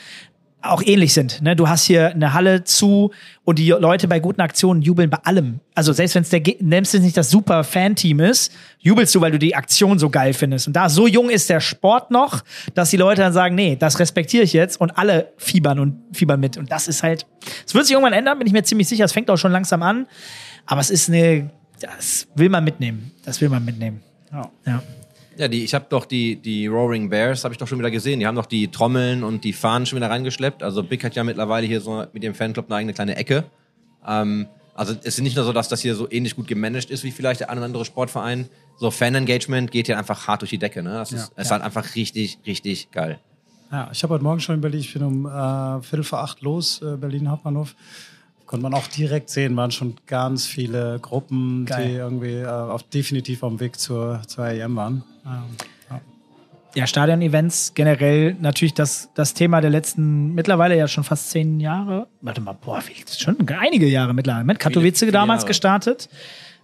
auch ähnlich sind. Ne? Du hast hier eine Halle zu und die Leute bei guten Aktionen jubeln bei allem. Also selbst wenn es der es nicht das super Fan-Team ist, jubelst du, weil du die Aktion so geil findest. Und da so jung ist der Sport noch, dass die Leute dann sagen, nee, das respektiere ich jetzt und alle fiebern und fiebern mit. Und das ist halt, es wird sich irgendwann ändern, bin ich mir ziemlich sicher. Es fängt auch schon langsam an. Aber es ist eine, das will man mitnehmen. Das will man mitnehmen. Ja. Ja. Ja, die, ich habe doch die, die Roaring Bears, habe ich doch schon wieder gesehen. Die haben doch die Trommeln und die Fahnen schon wieder reingeschleppt. Also Big hat ja mittlerweile hier so mit dem Fanclub eine eigene kleine Ecke. Ähm, also es ist nicht nur so, dass das hier so ähnlich gut gemanagt ist wie vielleicht der eine oder andere Sportverein. So Fan-Engagement geht hier einfach hart durch die Decke. Ne? Das ist, Ja. ist halt einfach richtig, richtig geil. Ja, ich habe heute Morgen schon überlegt, ich bin um äh, Viertel vor acht los, äh, Berlin Hauptbahnhof. Konnte man auch direkt sehen, waren schon ganz viele Gruppen, Geil. die irgendwie äh, auf, definitiv auf dem Weg zur, zur EM waren. Ähm, ja. Ja, Stadion-Events generell natürlich das, das Thema der letzten, mittlerweile ja schon fast zehn Jahre. Warte mal, boah, wie, schon einige Jahre mittlerweile. Mit Katowice viele damals Jahre. gestartet.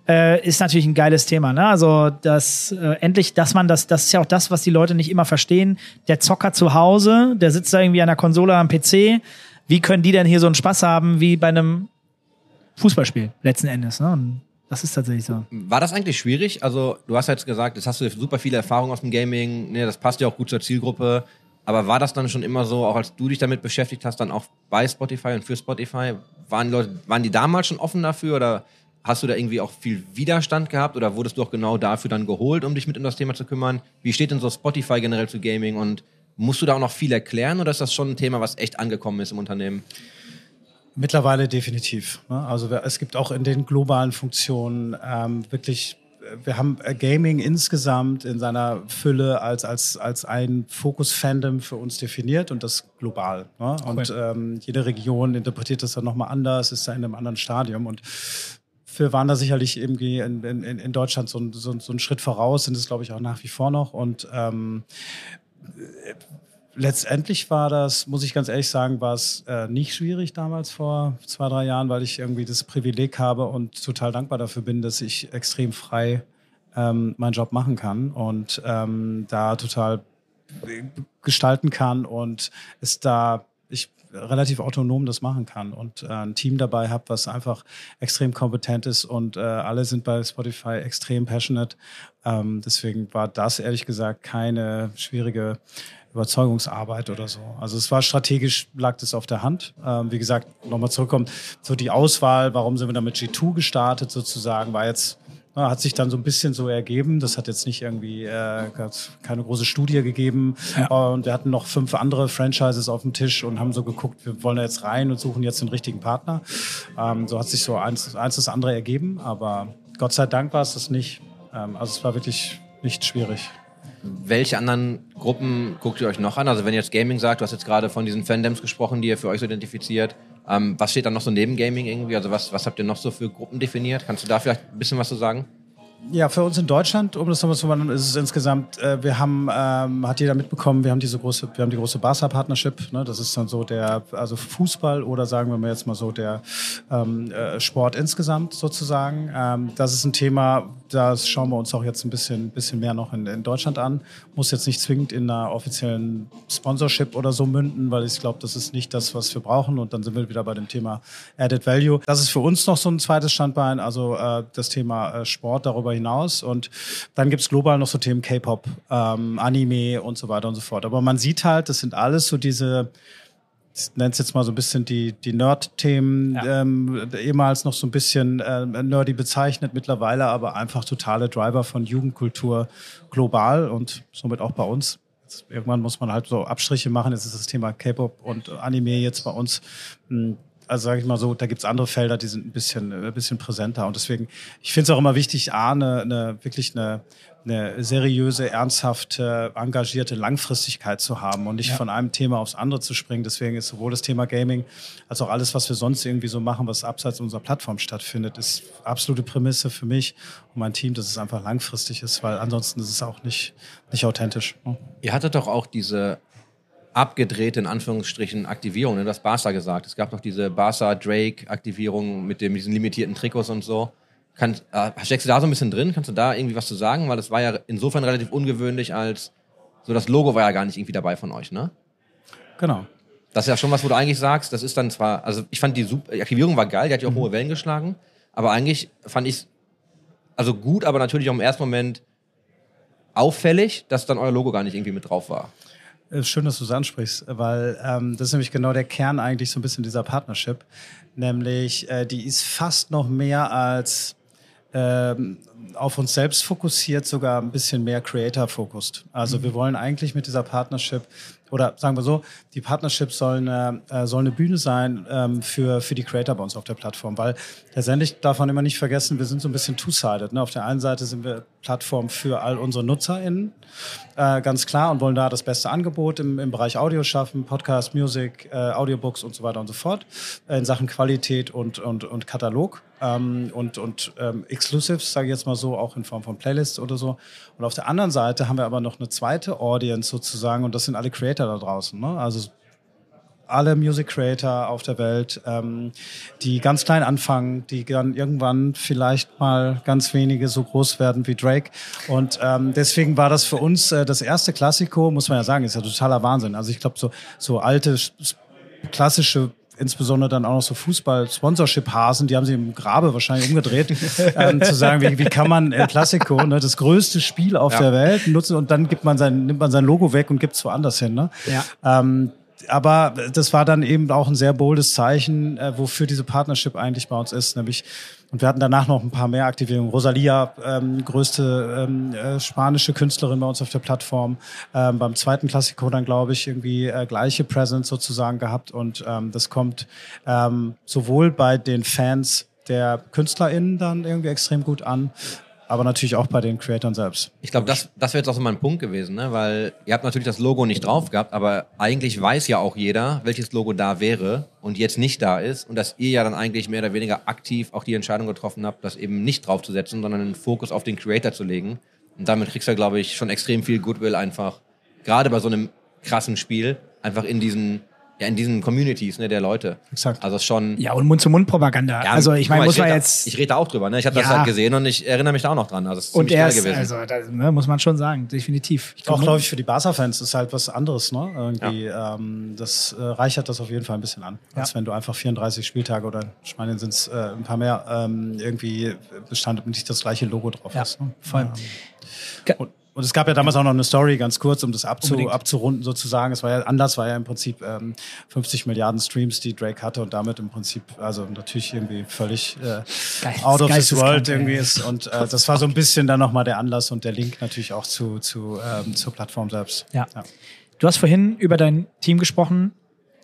Äh, ist natürlich ein geiles Thema, ne? Also, das äh, endlich, dass man das, das ist ja auch das, was die Leute nicht immer verstehen. Der Zocker zu Hause, der sitzt da irgendwie an der Konsole am PC. Wie können die denn hier so einen Spaß haben wie bei einem Fußballspiel letzten Endes? Ne? Und das ist tatsächlich so. War das eigentlich schwierig? Also, du hast jetzt gesagt, jetzt hast du super viele Erfahrungen aus dem Gaming, ne, das passt ja auch gut zur Zielgruppe. Aber war das dann schon immer so, auch als du dich damit beschäftigt hast, dann auch bei Spotify und für Spotify, waren die Leute, waren die damals schon offen dafür oder hast du da irgendwie auch viel Widerstand gehabt oder wurdest du auch genau dafür dann geholt, um dich mit um das Thema zu kümmern? Wie steht denn so Spotify generell zu Gaming und musst du da auch noch viel erklären oder ist das schon ein Thema, was echt angekommen ist im Unternehmen? Mittlerweile definitiv. Ne? Also es gibt auch in den globalen Funktionen ähm, wirklich, wir haben äh, Gaming insgesamt in seiner Fülle als, als, als ein Fokus-Fandom für uns definiert und das global. Ne? Und ähm, jede Region interpretiert das dann nochmal anders, ist da in einem anderen Stadium und wir waren da sicherlich irgendwie in, in, in Deutschland so, ein- so, so einen Schritt voraus, sind es glaube ich auch nach wie vor noch und ähm, letztendlich war das, muss ich ganz ehrlich sagen, war es äh, nicht schwierig damals vor zwei, drei Jahren, weil ich irgendwie das Privileg habe und total dankbar dafür bin, dass ich extrem frei ähm, meinen Job machen kann und ähm, da total äh, gestalten kann und es da ich relativ autonom das machen kann und äh, ein Team dabei habe, was einfach extrem kompetent ist und äh, alle sind bei Spotify extrem passionate. Ähm, deswegen war das ehrlich gesagt keine schwierige Überzeugungsarbeit oder so. Also es war strategisch, lag das auf der Hand. Ähm, wie gesagt, nochmal zurückkommen, so die Auswahl, warum sind wir da mit G2 gestartet sozusagen, war jetzt, hat sich dann so ein bisschen so ergeben. Das hat jetzt nicht irgendwie äh, keine große Studie gegeben. Und wir hatten noch fünf andere Franchises auf dem Tisch und haben so geguckt, wir wollen da jetzt rein und suchen jetzt den richtigen Partner. Ähm, so hat sich so eins, eins das andere ergeben, aber Gott sei Dank war es das nicht. Ähm, also es war wirklich nicht schwierig. Welche anderen Gruppen guckt ihr euch noch an? Also wenn ihr jetzt Gaming sagt, du hast jetzt gerade von diesen Fandoms gesprochen, die ihr für euch so identifiziert. Ähm, was steht dann noch so neben Gaming irgendwie? Also was, was habt ihr noch so für Gruppen definiert? Kannst du da vielleicht ein bisschen was zu sagen? Ja, für uns in Deutschland, um das nochmal zu machen, ist es insgesamt, äh, wir haben, ähm, hat jeder mitbekommen, wir haben diese große, wir haben die große Barca-Partnership, ne? das ist dann so der, also Fußball oder sagen wir mal jetzt mal so der ähm, äh, Sport insgesamt sozusagen. Ähm, das ist ein Thema, das schauen wir uns auch jetzt ein bisschen, bisschen mehr noch in, in Deutschland an. Muss jetzt nicht zwingend in einer offiziellen Sponsorship oder so münden, weil ich glaube, das ist nicht das, was wir brauchen. Und dann sind wir wieder bei dem Thema Added Value. Das ist für uns noch so ein zweites Standbein, also äh, das Thema äh, Sport darüber hinaus. Und dann gibt's global noch so Themen K-Pop, ähm, Anime und so weiter und so fort. Aber man sieht halt, das sind alles so diese ich nenne es jetzt mal so ein bisschen die, die Nerd-Themen, Ja. ähm, ehemals noch so ein bisschen äh, nerdy bezeichnet, mittlerweile aber einfach totale Driver von Jugendkultur global und somit auch bei uns. Jetzt, irgendwann muss man halt so Abstriche machen. Jetzt ist das Thema K-Pop und Anime jetzt bei uns. mh, Also sage ich mal so, da gibt's andere Felder, die sind ein bisschen, äh, ein bisschen präsenter. Und deswegen, ich finde es auch immer wichtig, A, eine, eine wirklich eine, eine seriöse, ernsthafte, engagierte Langfristigkeit zu haben und nicht Ja. von einem Thema aufs andere zu springen. Deswegen ist sowohl das Thema Gaming als auch alles, was wir sonst irgendwie so machen, was abseits unserer Plattform stattfindet, ist absolute Prämisse für mich und mein Team, dass es einfach langfristig ist, weil ansonsten ist es auch nicht, nicht authentisch. ne? Ihr hattet doch auch diese abgedrehte, in Anführungsstrichen, Aktivierung, ne? das Barca gesagt. Es gab doch diese Barca-Drake-Aktivierung mit, dem, diesen limitierten Trikots und so. Kann, äh, steckst du da so ein bisschen drin? Kannst du da irgendwie was zu sagen? Weil das war ja insofern relativ ungewöhnlich, als so das Logo war ja gar nicht irgendwie dabei von euch, ne? Genau. Das ist ja schon was, wo du eigentlich sagst, das ist dann zwar, also ich fand die, die Aktivierung war geil, die hat ja auch hohe Wellen geschlagen, aber eigentlich fand ich also gut, aber natürlich auch im ersten Moment auffällig, dass dann euer Logo gar nicht irgendwie mit drauf war. Äh, Schön, dass du es ansprichst, weil ähm, das ist nämlich genau der Kern eigentlich so ein bisschen dieser Partnership. Nämlich, äh, die ist fast noch mehr als ähm, auf uns selbst fokussiert, sogar ein bisschen mehr Creator-focused. Also wir wollen eigentlich mit dieser Partnership oder sagen wir so, die Partnership soll eine, äh, soll eine Bühne sein ähm, für, für die Creator bei uns auf der Plattform, weil letztendlich darf man immer nicht vergessen, wir sind so ein bisschen two-sided. Ne? Auf der einen Seite sind wir Plattform für all unsere NutzerInnen, äh, ganz klar, und wollen da das beste Angebot im, im Bereich Audio schaffen, Podcast, Music, äh, Audiobooks und so weiter und so fort, äh, in Sachen Qualität und, und, und Katalog ähm, und, und ähm, Exclusives, sage ich jetzt mal so, auch in Form von Playlists oder so. Und auf der anderen Seite haben wir aber noch eine zweite Audience sozusagen, und das sind alle Creator da draußen. Ne? Also alle Music Creator auf der Welt, ähm, die ganz klein anfangen, die dann irgendwann vielleicht mal ganz wenige so groß werden wie Drake. Und ähm, deswegen war das für uns äh, das erste Klassiko, muss man ja sagen, ist ja totaler Wahnsinn. Also ich glaube, so, so alte, klassische insbesondere dann auch noch so Fußball-Sponsorship-Hasen, die haben sie im Grabe wahrscheinlich umgedreht, ähm, zu sagen, wie, wie kann man El Clasico, ne, das größte Spiel auf Ja. der Welt nutzen und dann gibt man sein, nimmt man sein Logo weg und gibt es woanders hin. Ne? Ja. Ähm, aber das war dann eben auch ein sehr boldes Zeichen, äh, wofür diese Partnership eigentlich bei uns ist, nämlich und wir hatten danach noch ein paar mehr Aktivierungen. Rosalia, ähm, größte ähm, äh, spanische Künstlerin bei uns auf der Plattform. Ähm, beim zweiten Klassiko dann, glaube ich, irgendwie äh, gleiche Presence sozusagen gehabt. Und ähm, das kommt ähm, sowohl bei den Fans der KünstlerInnen dann irgendwie extrem gut an, aber natürlich auch bei den Creatoren selbst. Ich glaube, das, das wäre jetzt auch so mein Punkt gewesen, ne? weil ihr habt natürlich das Logo nicht drauf gehabt, aber eigentlich weiß ja auch jeder, welches Logo da wäre und jetzt nicht da ist und dass ihr ja dann eigentlich mehr oder weniger aktiv auch die Entscheidung getroffen habt, das eben nicht draufzusetzen, sondern den Fokus auf den Creator zu legen. Und damit kriegst du glaube ich, schon extrem viel Goodwill einfach, gerade bei so einem krassen Spiel, einfach in diesen, ja, in diesen Communities ne, der Leute. Exakt. Also schon. Ja, und Mund-zu-Mund-Propaganda. also ich meine, muss man red da- jetzt. Ich rede da auch drüber, ne? Ich habe das Ja. halt gesehen und ich erinnere mich da auch noch dran. Also, es ist und ziemlich er geil ist, gewesen. also das ne, muss man schon sagen, definitiv. Auch, glaube ich, für die Barca-Fans ist halt was anderes, ne? Irgendwie, ähm, das äh, reichert das auf jeden Fall ein bisschen an. Als Ja. wenn du einfach 34 Spieltage oder ich meine, sind es äh, ein paar mehr, ähm, irgendwie Bestand und nicht das gleiche Logo drauf Ja, hast. Ne? voll. Ähm, und, und es gab ja damals auch noch eine Story, ganz kurz, um das abzu, Unbedingt. abzurunden sozusagen. Es war ja, Anlass war ja im Prinzip ähm, 50 Milliarden Streams, die Drake hatte und damit im Prinzip, also natürlich irgendwie völlig äh, Geist- out of this world irgendwie ist. Und äh, das war so ein bisschen dann nochmal der Anlass und der Link natürlich auch zu, zu ähm, zur Plattform selbst. Ja. Du hast vorhin über dein Team gesprochen.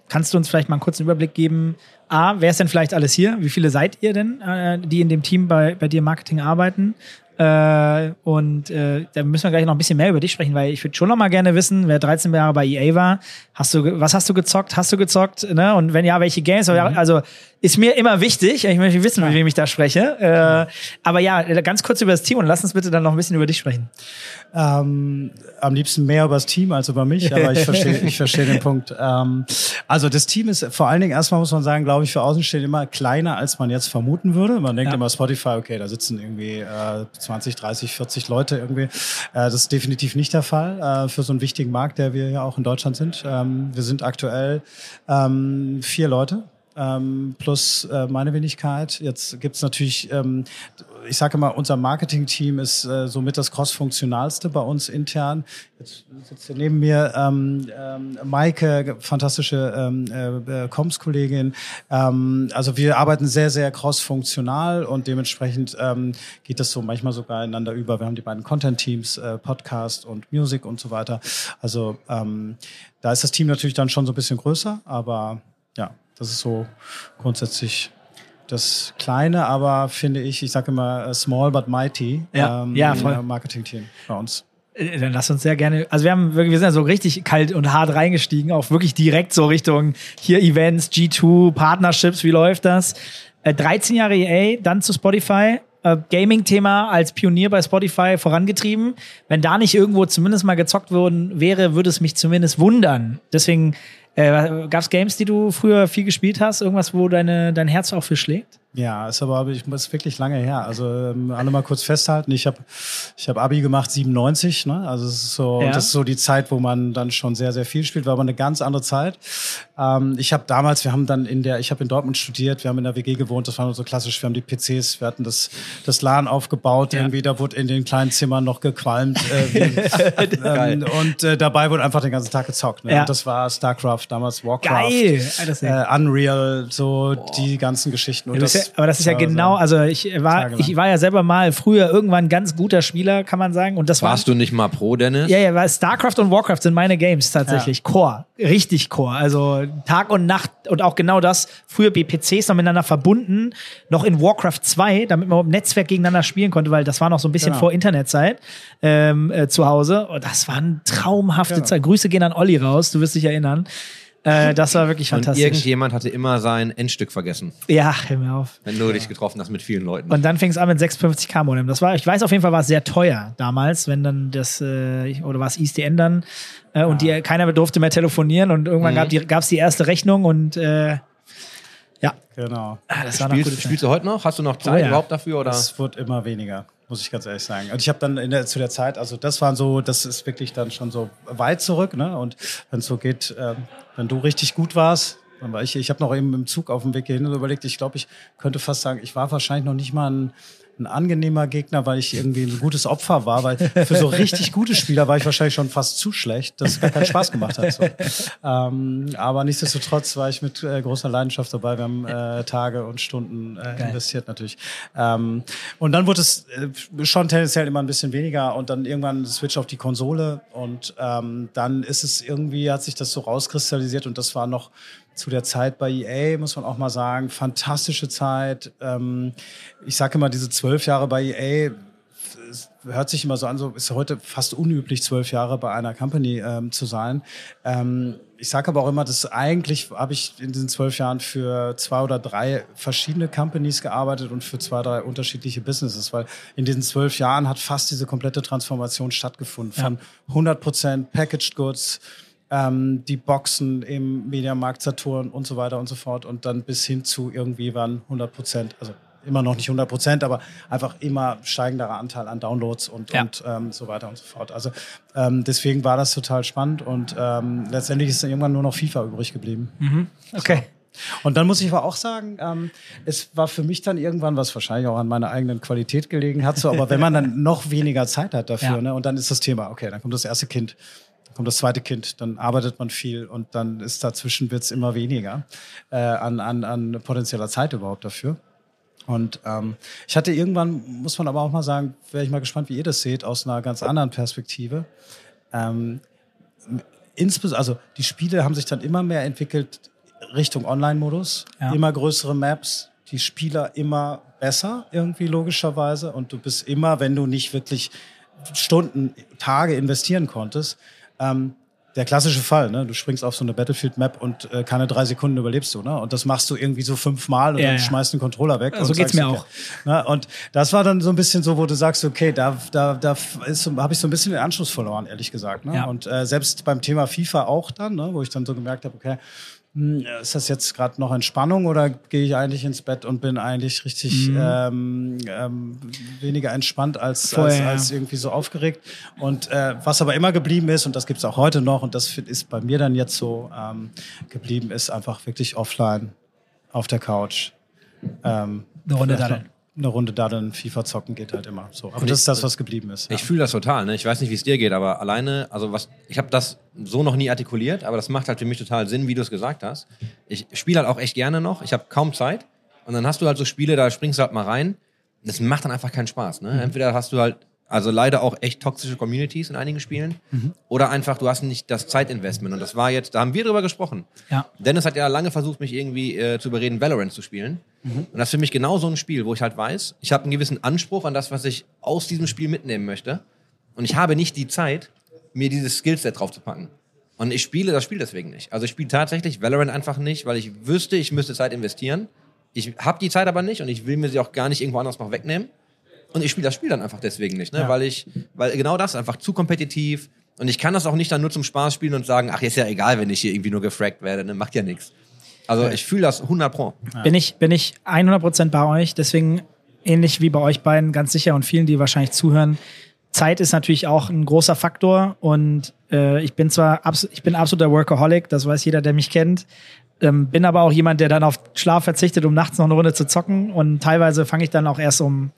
Kannst du uns vielleicht mal einen kurzen Überblick geben? A, wer ist denn vielleicht alles hier? Wie viele seid ihr denn, äh, die in dem Team bei, bei dir Marketing arbeiten? Äh, und äh, da müssen wir gleich noch ein bisschen mehr über dich sprechen, weil ich würde schon noch mal gerne wissen, wer 13 Jahre bei EA war. Hast du, was hast du gezockt? Hast du gezockt? Ne? Und wenn ja, welche Games? Mhm. Also ist mir immer wichtig. Ich möchte wissen, mit wem ich da spreche. Äh, aber ja, ganz kurz über das Team und lass uns bitte dann noch ein bisschen über dich sprechen. Ähm, am liebsten mehr über das Team als über mich, aber ich verstehe, ich verstehe den Punkt. Ähm, also das Team ist vor allen Dingen erstmal muss man sagen, glaube ich, für Außenstehende immer kleiner, als man jetzt vermuten würde. Man denkt Ja. immer Spotify, okay, da sitzen irgendwie äh, 20, 30, 40 Leute irgendwie. Äh, das ist definitiv nicht der Fall äh, für so einen wichtigen Markt, der wir ja auch in Deutschland sind. Ähm, wir sind aktuell ähm, vier Leute ähm, plus äh, meine Wenigkeit. Jetzt gibt's natürlich, ähm, ich sage mal, unser Marketing-Team ist äh, somit das cross-funktionalste bei uns intern. Jetzt sitzt hier neben mir ähm, ähm, Maike, fantastische ähm, äh, äh, Comms-Kollegin. Ähm, also wir arbeiten sehr, sehr cross-funktional und dementsprechend ähm, geht das so manchmal sogar ineinander über. Wir haben die beiden Content-Teams, äh, Podcast und Music und so weiter. Also ähm, da ist das Team natürlich dann schon so ein bisschen größer, aber ja, das ist so grundsätzlich das kleine, aber finde ich, ich sage immer äh, small but mighty Ja, ja, voll. äh, Marketing-Team bei uns. Äh, Dann lass uns sehr gerne. Also wir haben wirklich, wir sind ja so richtig kalt und hart reingestiegen, auch wirklich direkt so Richtung hier Events, G2, Partnerships, wie läuft das? Äh, 13 Jahre EA, dann zu Spotify. Gaming-Thema als Pionier bei Spotify vorangetrieben. Wenn da nicht irgendwo zumindest mal gezockt worden wäre, würde es mich zumindest wundern. Deswegen äh, gab es Games, die du früher viel gespielt hast? Irgendwas, wo deine, dein Herz auch für schlägt? Ja, ist aber ich ist wirklich lange her. Also ähm, alle mal kurz festhalten. Ich habe ich hab Abi gemacht 97. Ne? Also es ist so Ja. das ist so die Zeit, wo man dann schon sehr sehr viel spielt. War aber eine ganz andere Zeit. Ähm, ich habe damals, wir haben dann in der, ich habe in Dortmund studiert. Wir haben in der WG gewohnt. Das war nur so klassisch. Wir haben die PCs, wir hatten das das LAN aufgebaut. Ja. Irgendwie da wurde in den kleinen Zimmern noch gequalmt äh, ähm, und äh, dabei wurde einfach den ganzen Tag gezockt. Ne? Ja. Und das war Starcraft damals, Warcraft, Geil! Äh, Unreal, so die ganzen Geschichten. Und bist ja, aber das ist ja genau, also ich war, Tagelang. ich war ja selber mal früher irgendwann ein ganz guter Spieler, kann man sagen. Und das war. Warst du nicht mal Pro, Dennis? Ja, ja, weil StarCraft und Warcraft sind meine Games tatsächlich. Core. Richtig Core. Also Tag und Nacht und auch genau das. Früher BPCs noch miteinander verbunden. Noch in Warcraft 2, damit man im Netzwerk gegeneinander spielen konnte, weil das war noch so ein bisschen Genau. vor Internetzeit ähm, äh, zu Hause. Und das war eine traumhafte Genau. Zeit. Grüße gehen an Olli raus, du wirst dich erinnern. Äh, das war wirklich Und fantastisch. irgendjemand hatte immer sein Endstück vergessen, Ja, hör mir auf. wenn du dich getroffen hast mit vielen Leuten. Und dann fing es an mit 650k Modem. Das war, ich weiß auf jeden Fall, war es sehr teuer damals, wenn dann das, äh, oder war es ISDN dann, äh, und die, keiner durfte mehr telefonieren und irgendwann gab die, gab's die erste Rechnung und äh, ja, Genau. ah, das war Spielst, spielst du heute noch? Hast du noch Zeit ja. überhaupt dafür? Oder? Es wird immer weniger, muss ich ganz ehrlich sagen. Und ich habe dann in der, zu der Zeit, also das waren so, das ist wirklich dann schon so weit zurück. Ne? Und wenn es so geht, ähm, wenn du richtig gut warst, dann war ich, ich habe noch eben im Zug auf dem Weg hierhin überlegt, ich glaube, ich könnte fast sagen, ich war wahrscheinlich noch nicht mal ein, ein angenehmer Gegner, weil ich irgendwie ein gutes Opfer war, weil für so richtig gute Spieler war ich wahrscheinlich schon fast zu schlecht, dass es gar keinen Spaß gemacht hat. So. Ähm, aber nichtsdestotrotz war ich mit äh, großer Leidenschaft dabei. Wir haben äh, Tage und Stunden äh, investiert natürlich. Ähm, und dann wurde es äh, schon tendenziell immer ein bisschen weniger und dann irgendwann Switch auf die Konsole und ähm, dann ist es irgendwie, hat sich das so rauskristallisiert und das war noch zu der Zeit bei EA, muss man auch mal sagen, fantastische Zeit. Ähm, ich sage immer, diese zwölf Jahre bei EA, es hört sich immer so an, so ist heute fast unüblich, zwölf Jahre bei einer Company ähm, zu sein. Ähm, ich sage aber auch immer, dass eigentlich habe ich in diesen zwölf Jahren für zwei oder drei verschiedene Companies gearbeitet und für zwei, drei unterschiedliche Businesses, weil in diesen zwölf Jahren hat fast diese komplette Transformation stattgefunden. Von 100% Packaged Goods, ähm, die Boxen im Mediamarkt Saturn und so weiter und so fort und dann bis hin zu irgendwie waren 100 Prozent, also immer noch nicht 100 Prozent, aber einfach immer steigenderer Anteil an Downloads und, Ja. und ähm, so weiter und so fort. Also ähm, deswegen war das total spannend und ähm, letztendlich ist dann irgendwann nur noch FIFA übrig geblieben. Okay. Und dann muss ich aber auch sagen, ähm, es war für mich dann irgendwann, was wahrscheinlich auch an meiner eigenen Qualität gelegen hat, so, aber wenn man dann noch weniger Zeit hat dafür, Ja. ne, und dann ist das Thema, okay, dann kommt das erste Kind, dann kommt das zweite Kind, dann arbeitet man viel und dann ist dazwischen wird's immer weniger äh, an, an, an potenzieller Zeit überhaupt dafür. Und ähm, ich hatte irgendwann, muss man aber auch mal sagen, wäre ich mal gespannt, wie ihr das seht, aus einer ganz anderen Perspektive. Ähm, insbesondere, also die Spiele haben sich dann immer mehr entwickelt Richtung Online-Modus, Ja. immer größere Maps, die Spieler immer besser irgendwie logischerweise und du bist immer, wenn du nicht wirklich Stunden, Tage investieren konntest, ähm, der klassische Fall, ne? Du springst auf so eine Battlefield-Map und äh, keine drei Sekunden überlebst du, ne? Und das machst du irgendwie so fünfmal und Ja, dann ja. schmeißt du den Controller weg. Ja, so und geht's mir okay. auch. Ne? Und das war dann so ein bisschen so, wo du sagst, okay, da, da, da habe ich so ein bisschen den Anschluss verloren, ehrlich gesagt. Ne? Und äh, selbst beim Thema FIFA auch dann, ne? wo ich dann so gemerkt habe, okay, ist das jetzt gerade noch Entspannung oder gehe ich eigentlich ins Bett und bin eigentlich richtig Mhm. ähm, ähm, weniger entspannt als, Vorher, als, ja. als irgendwie so aufgeregt. Und äh, was aber immer geblieben ist, und das gibt's auch heute noch, und das ist bei mir dann jetzt so ähm, geblieben, ist einfach wirklich offline auf der Couch. Ähm, Eine Runde daddeln. Eine Runde daddeln, FIFA zocken geht halt immer so. Aber das ist das, was geblieben ist. Ich fühle das total. Ne? Ich weiß nicht, wie es dir geht, aber alleine, also was, ich habe das so noch nie artikuliert, aber das macht halt für mich total Sinn, wie du es gesagt hast. Ich spiele halt auch echt gerne noch. Ich habe kaum Zeit. Und dann hast du halt so Spiele, da springst du halt mal rein. Das macht dann einfach keinen Spaß. Ne? Entweder hast du halt, also leider auch echt toxische Communities in einigen Spielen, oder einfach, du hast nicht das Zeitinvestment. Und das war jetzt, da haben wir drüber gesprochen. Ja. Dennis hat ja lange versucht, mich irgendwie äh, zu überreden, Valorant zu spielen. Und das ist für mich genau so ein Spiel, wo ich halt weiß, ich habe einen gewissen Anspruch an das, was ich aus diesem Spiel mitnehmen möchte. Und ich habe nicht die Zeit, mir dieses Skillset draufzupacken. Und ich spiele das Spiel deswegen nicht. Also ich spiele tatsächlich Valorant einfach nicht, weil ich wüsste, ich müsste Zeit investieren. Ich habe die Zeit aber nicht und ich will mir sie auch gar nicht irgendwo anders noch wegnehmen. Und ich spiele das Spiel dann einfach deswegen nicht, ne? Ja. weil ich, weil genau das einfach zu kompetitiv und ich kann das auch nicht dann nur zum Spaß spielen und sagen, ach, ist ja egal, wenn ich hier irgendwie nur gefragt werde, ne? macht ja nichts. Also ich fühle das 100 pro. Bin ich, bin ich 100% bei euch. Deswegen ähnlich wie bei euch beiden ganz sicher und vielen, die wahrscheinlich zuhören. Zeit ist natürlich auch ein großer Faktor und äh, ich bin zwar abs ich bin absoluter Workaholic, das weiß jeder, der mich kennt. Ähm, bin aber auch jemand, der dann auf Schlaf verzichtet, um nachts noch eine Runde zu zocken und teilweise fange ich dann auch erst um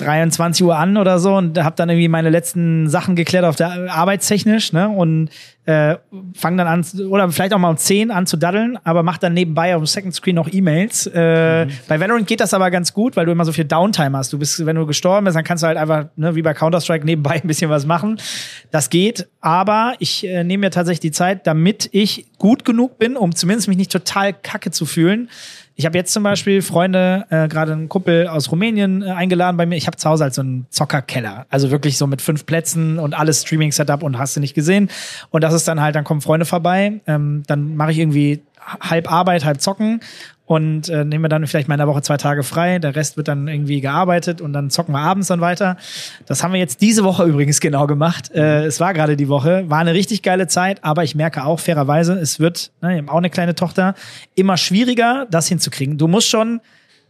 23 Uhr an oder so und habe dann irgendwie meine letzten Sachen geklärt auf der arbeitstechnisch, ne? Und äh, fange dann an oder vielleicht auch mal um 10 an zu daddeln, aber mach dann nebenbei auf dem Second Screen noch E-Mails. Äh, Bei Valorant geht das aber ganz gut, weil du immer so viel Downtime hast. Du bist, wenn du gestorben bist, dann kannst du halt einfach, ne, wie bei Counter-Strike nebenbei ein bisschen was machen. Das geht, aber ich äh, nehme mir tatsächlich die Zeit, damit ich gut genug bin, um zumindest mich nicht total kacke zu fühlen. Ich habe jetzt zum Beispiel Freunde, äh, gerade einen Kumpel aus Rumänien äh, eingeladen bei mir. Ich habe zu Hause halt so einen Zockerkeller. Also wirklich so mit fünf Plätzen und alles Streaming-Setup und hast du nicht gesehen. Und das ist dann halt, dann kommen Freunde vorbei. Ähm, dann mache ich irgendwie halb Arbeit, halb Zocken und äh, nehme dann vielleicht mal in der Woche zwei Tage frei. Der Rest wird dann irgendwie gearbeitet und dann zocken wir abends dann weiter. Das haben wir jetzt diese Woche übrigens genau gemacht. Äh, es war gerade die Woche, war eine richtig geile Zeit, aber ich merke auch fairerweise, es wird, ne, ich habe auch eine kleine Tochter, immer schwieriger, das hinzukriegen. Du musst schon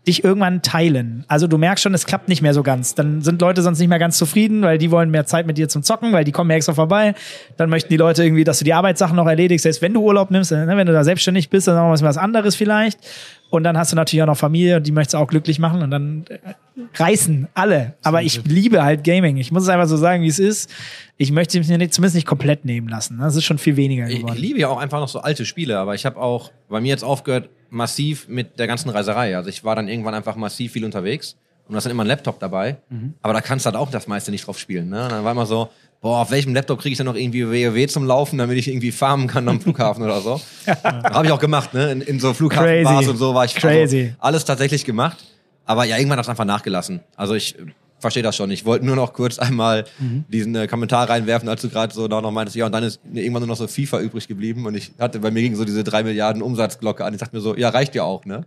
dich irgendwann teilen. Also du merkst schon, es klappt nicht mehr so ganz. Dann sind Leute sonst nicht mehr ganz zufrieden, weil die wollen mehr Zeit mit dir zum Zocken, weil die kommen ja extra vorbei. Dann möchten die Leute irgendwie, dass du die Arbeitssachen noch erledigst, selbst wenn du Urlaub nimmst, ne, wenn du da selbstständig bist, dann noch was anderes vielleicht. Und dann hast du natürlich auch noch Familie und die möchtest du auch glücklich machen und dann äh, reißen alle. Aber ich liebe halt Gaming. Ich muss es einfach so sagen, wie es ist. Ich möchte es mir nicht, zumindest nicht komplett nehmen lassen. Das ist schon viel weniger Ich, geworden. ich liebe ja auch einfach noch so alte Spiele, aber ich habe auch bei mir jetzt aufgehört massiv mit der ganzen Reiserei. Also ich war dann irgendwann einfach massiv viel unterwegs und du hast dann immer einen Laptop dabei, aber da kannst du halt auch das meiste nicht drauf spielen. Ne? Dann war immer so, boah, auf welchem Laptop kriege ich dann noch irgendwie WoW zum Laufen, damit ich irgendwie farmen kann am Flughafen oder so. habe ich auch gemacht, ne? In, in so Flughafenbars und so war ich Crazy. Also alles tatsächlich gemacht. Aber ja, irgendwann hat es einfach nachgelassen. Also ich äh, verstehe das schon. Ich wollte nur noch kurz einmal diesen äh, Kommentar reinwerfen, als du gerade so da noch meintest, ja, und dann ist mir irgendwann nur noch so FIFA übrig geblieben und ich hatte, bei mir ging so diese drei Milliarden Umsatzglocke an. Ich dachte mir so, ja, reicht ja auch, ne?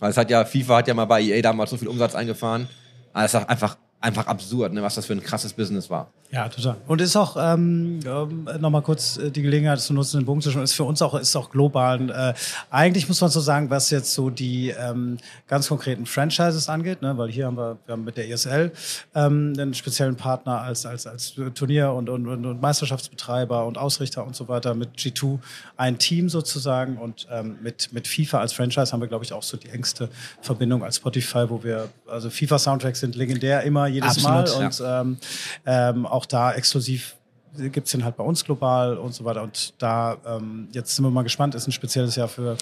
Weil es hat ja, FIFA hat ja mal bei EA damals so viel Umsatz eingefahren. Aber es ist einfach, einfach absurd, ne, was das für ein krasses Business war. Ja, total. Und ist auch ähm, ähm, nochmal kurz äh, die Gelegenheit zu nutzen, den Bogen zu schauen, ist für uns auch ist auch global. Äh, eigentlich muss man so sagen, was jetzt so die ähm, ganz konkreten Franchises angeht, ne, weil hier haben wir, wir haben mit der ESL ähm, einen speziellen Partner als als als Turnier und und, und, und Meisterschaftsbetreiber und Ausrichter und so weiter mit G2 ein Team sozusagen und ähm, mit mit FIFA als Franchise haben wir glaube ich auch so die engste Verbindung als Spotify, wo wir also FIFA Soundtracks sind legendär immer jedes Absolut, Mal und ähm, ähm, auch da exklusiv gibt's den halt bei uns global und so weiter. Und da, ähm, jetzt sind wir mal gespannt, ist ein spezielles Jahr für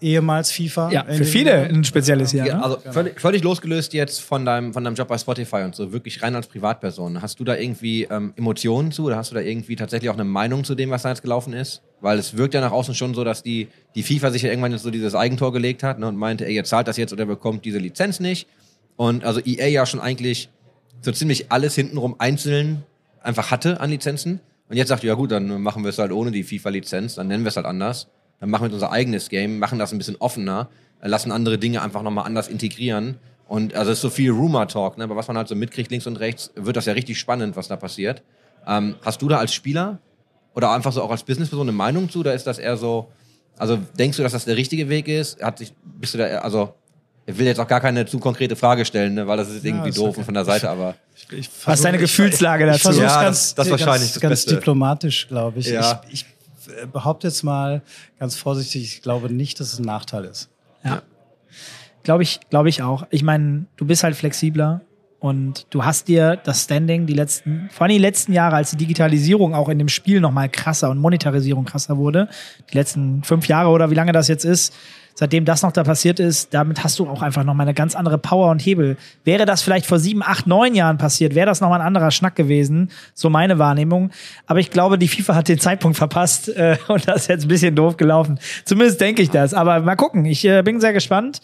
ehemals FIFA. Ja, in für viele ein spezielles Jahr. Ja, ne? also völlig, völlig losgelöst jetzt von deinem, von deinem Job bei Spotify und so, wirklich rein als Privatperson. Hast du da irgendwie ähm, Emotionen zu oder hast du da irgendwie tatsächlich auch eine Meinung zu dem, was da jetzt gelaufen ist? Weil es wirkt ja nach außen schon so, dass die, die FIFA sich ja irgendwann jetzt so dieses Eigentor gelegt hat ne, und meinte, ey, ihr zahlt das jetzt oder bekommt diese Lizenz nicht. Und also EA ja schon eigentlich so ziemlich alles hintenrum einzeln einfach hatte an Lizenzen. Und jetzt sagt ja gut, dann machen wir es halt ohne die FIFA-Lizenz, dann nennen wir es halt anders. Dann machen wir unser eigenes Game, machen das ein bisschen offener, äh, lassen andere Dinge einfach nochmal anders integrieren. Und also es ist so viel Rumor-Talk, ne? aber was man halt so mitkriegt, links und rechts, wird das ja richtig spannend, was da passiert. Ähm, hast du da als Spieler oder einfach so auch als Businessperson eine Meinung zu? Oder ist das eher so, also denkst du, dass das der richtige Weg ist? Hat sich, bist du da, also ich will jetzt auch gar keine zu konkrete Frage stellen, ne? weil das ist irgendwie ist doof okay. und von der Seite, aber Ich, ich Was ist deine Gefühlslage dazu? Ich Ja, ganz, das- das ist wahrscheinlich ganz, das ganz Beste. diplomatisch, glaube ich. Ja. Ich, ich äh, behaupte jetzt mal ganz vorsichtig, ich glaube nicht, dass es ein Nachteil ist. Glaube ich, glaube ich auch. Ich meine, du bist halt flexibler und du hast dir das Standing die letzten, vor allem die letzten Jahre, als die Digitalisierung auch in dem Spiel nochmal krasser und Monetarisierung krasser wurde, die letzten fünf Jahre oder wie lange das jetzt ist, seitdem das noch da passiert ist, damit hast du auch einfach nochmal eine ganz andere Power und Hebel. Wäre das vielleicht vor sieben, acht, neun Jahren passiert, wäre das nochmal ein anderer Schnack gewesen, so meine Wahrnehmung. Aber ich glaube, die FIFA hat den Zeitpunkt verpasst äh, und das ist jetzt ein bisschen doof gelaufen. Zumindest denke ich das. Aber mal gucken, ich äh, bin sehr gespannt.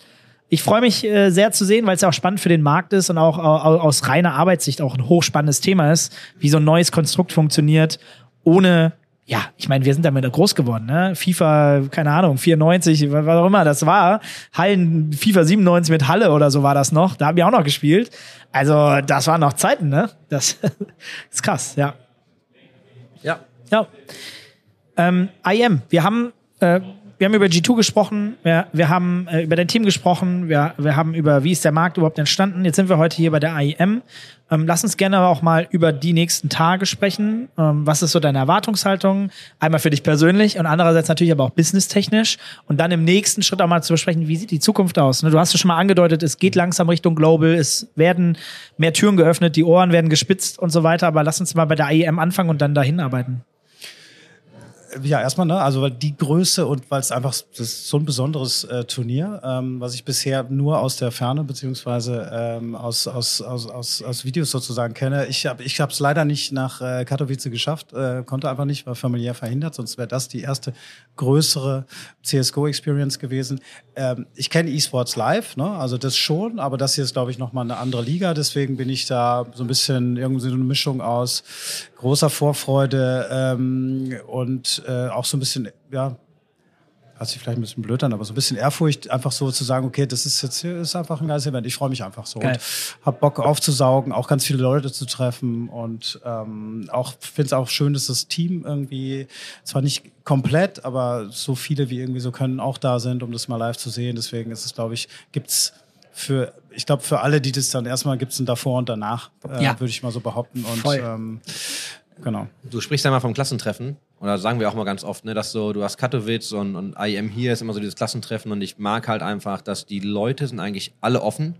Ich freue mich äh, sehr zu sehen, weil es ja auch spannend für den Markt ist und auch au- au- aus reiner Arbeitssicht auch ein hochspannendes Thema ist, wie so ein neues Konstrukt funktioniert, ohne, ja, ich meine, wir sind damit groß geworden, ne? FIFA, keine Ahnung, 94, wa- was auch immer das war, Hallen, FIFA 97 mit Halle oder so war das noch, da haben wir auch noch gespielt. Also, das waren noch Zeiten, ne? Das ist krass, ja. ja. Ja. Ähm, IM, wir haben, äh, wir haben über G2 gesprochen, wir, wir haben äh, über dein Team gesprochen, wir, wir haben über, wie ist der Markt überhaupt entstanden. Jetzt sind wir heute hier bei der IEM. Ähm, lass uns gerne auch mal über die nächsten Tage sprechen. Ähm, was ist so deine Erwartungshaltung? Einmal für dich persönlich und andererseits natürlich aber auch businesstechnisch. Und dann im nächsten Schritt auch mal zu besprechen, wie sieht die Zukunft aus? Ne, Du hast es schon mal angedeutet, es geht langsam Richtung Global, es werden mehr Türen geöffnet, die Ohren werden gespitzt und so weiter. Aber lass uns mal bei der IEM anfangen und dann dahin arbeiten. Ja, erstmal, ne, also weil die Größe und weil es einfach das ist so ein besonderes äh, Turnier, ähm, was ich bisher nur aus der Ferne beziehungsweise ähm, aus, aus, aus, aus, aus Videos sozusagen kenne. Ich habe ich es leider nicht nach äh, Katowice geschafft, äh, konnte einfach nicht, war familiär verhindert, sonst wäre das die erste größere CSGO-Experience gewesen. Ähm, ich kenne eSports live, ne, also das schon, aber das hier ist, glaube ich, nochmal eine andere Liga, deswegen bin ich da so ein bisschen irgendwie so eine Mischung aus großer Vorfreude ähm, und äh, auch so ein bisschen, ja, hört sich vielleicht ein bisschen blöd an, aber so ein bisschen Ehrfurcht, einfach so zu sagen, okay, das ist jetzt ist einfach ein geiles Event. Ich freue mich einfach so Geil. und hab Bock aufzusaugen, auch ganz viele Leute zu treffen und ähm, auch finde es auch schön, dass das Team irgendwie zwar nicht komplett, aber so viele wie irgendwie so können auch da sind, um das mal live zu sehen. Deswegen ist es, glaube ich, gibt's für, ich glaube, für alle, die das dann erstmal gibt es ein davor und danach, äh, Ja. würde ich mal so behaupten. Und Voll. ähm, genau. Du sprichst ja mal vom Klassentreffen. Oder sagen wir auch mal ganz oft, ne, dass so, du hast Katowice und, und IM hier ist immer so dieses Klassentreffen und ich mag halt einfach, dass die Leute sind eigentlich alle offen,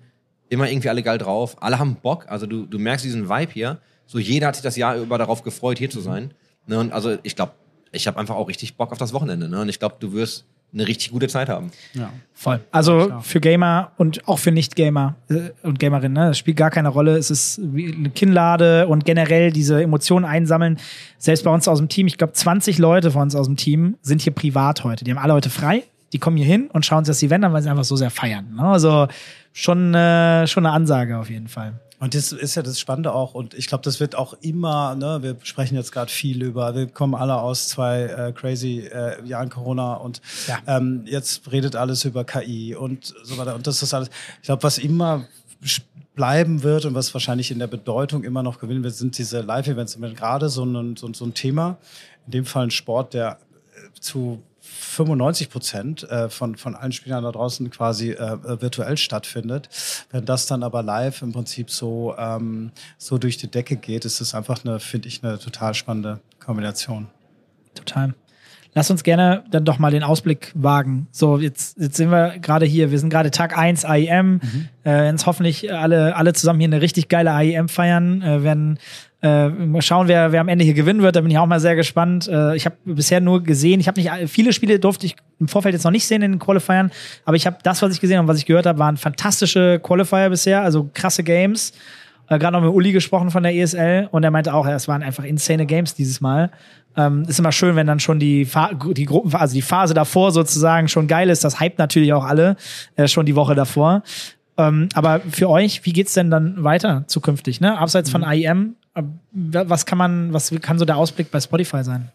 immer irgendwie alle geil drauf, alle haben Bock, also du, du merkst diesen Vibe hier, so jeder hat sich das Jahr über darauf gefreut, hier zu sein. Ne, und also ich glaube, ich habe einfach auch richtig Bock auf das Wochenende. Ne, und ich glaube, du wirst eine richtig gute Zeit haben. Ja. Voll. Also Klar. für Gamer und auch für Nicht-Gamer äh, und Gamerinnen, ne? das spielt gar keine Rolle. Es ist wie eine Kinnlade und generell diese Emotionen einsammeln. Selbst bei uns aus dem Team, ich glaube 20 Leute von uns aus dem Team sind hier privat heute. Die haben alle heute frei. Die kommen hier hin und schauen sich das Event an, weil sie einfach so sehr feiern. Ne? Also schon, äh, schon eine Ansage auf jeden Fall. Und das ist ja das Spannende auch, und ich glaube, das wird auch immer, ne, wir sprechen jetzt gerade viel über, wir kommen alle aus zwei äh, crazy äh, Jahren Corona und Ja. ähm, jetzt redet alles über KI und so weiter. Und das ist alles, ich glaube, was immer bleiben wird und was wahrscheinlich in der Bedeutung immer noch gewinnen wird, sind diese Live-Events. Gerade so ein, so, so ein Thema, in dem Fall ein Sport, der äh, zu 95 Prozent äh, von, von allen Spielern da draußen quasi äh, virtuell stattfindet. Wenn das dann aber live im Prinzip so, ähm, so durch die Decke geht, ist es einfach eine, finde ich, eine total spannende Kombination. Total. Lass uns gerne dann doch mal den Ausblick wagen. So, jetzt, jetzt sind wir gerade hier. Wir sind gerade Tag 1 IEM. Äh, jetzt hoffentlich alle, alle zusammen hier eine richtig geile IEM feiern. Äh, werden äh, mal schauen, wer, wer am Ende hier gewinnen wird. Da bin ich auch mal sehr gespannt. Äh, ich habe bisher nur gesehen, ich habe nicht viele Spiele durfte ich im Vorfeld jetzt noch nicht sehen in den Qualifiern, aber ich habe das, was ich gesehen und was ich gehört habe, waren fantastische Qualifier bisher, also krasse Games äh, gerade noch mit Uli gesprochen von der ESL und er meinte auch, es waren einfach insane Games dieses Mal. Ähm, ist immer schön, wenn dann schon die, Fa die Gruppen, also die Phase davor sozusagen schon geil ist. Das hypt natürlich auch alle äh, schon die Woche davor. Ähm, aber für euch, wie geht's denn dann weiter zukünftig? Ne? Abseits von IEM, äh, was kann man, was kann so der Ausblick bei Spotify sein?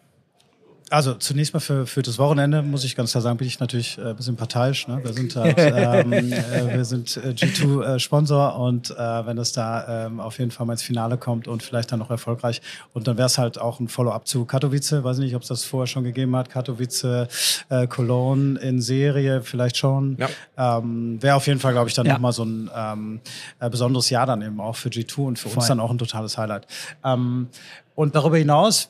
Also zunächst mal für, für das Wochenende muss ich ganz klar sagen, bin ich natürlich äh, ein bisschen parteiisch. Ne? Wir sind halt, ähm, äh, wir sind äh, G2 äh, Sponsor und äh, wenn es da ähm, auf jeden Fall mal ins Finale kommt und vielleicht dann noch erfolgreich und dann wäre es halt auch ein Follow-up zu Katowice. Weiß nicht, ob es das vorher schon gegeben hat. Katowice, äh, Cologne in Serie vielleicht schon. Ja. Ähm, wäre auf jeden Fall, glaube ich, dann Ja. nochmal so ein ähm, äh, besonderes Jahr dann eben auch für G2 und für Voll. uns dann auch ein totales Highlight. Ähm, und darüber hinaus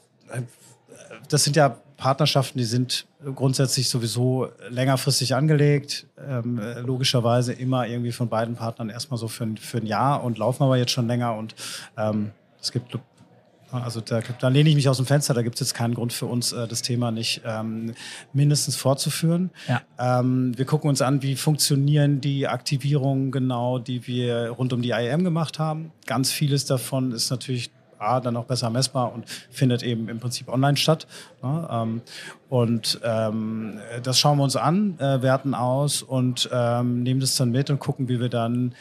das sind ja Partnerschaften, die sind grundsätzlich sowieso längerfristig angelegt. Ähm, äh, logischerweise immer irgendwie von beiden Partnern erstmal so für, ein- für ein Jahr und laufen aber jetzt schon länger. Und ähm, es gibt, also da, da lehne ich mich aus dem Fenster, da gibt es jetzt keinen Grund für uns, äh, das Thema nicht ähm, mindestens fortzuführen. Ja. Ähm, wir gucken uns an, wie funktionieren die Aktivierungen genau, die wir rund um die IAM gemacht haben. Ganz vieles davon ist natürlich A, dann auch besser messbar und findet eben im Prinzip online statt. Ne? Ähm, und ähm, das schauen wir uns an, äh, werten aus und ähm, nehmen das dann mit und gucken, wie wir dann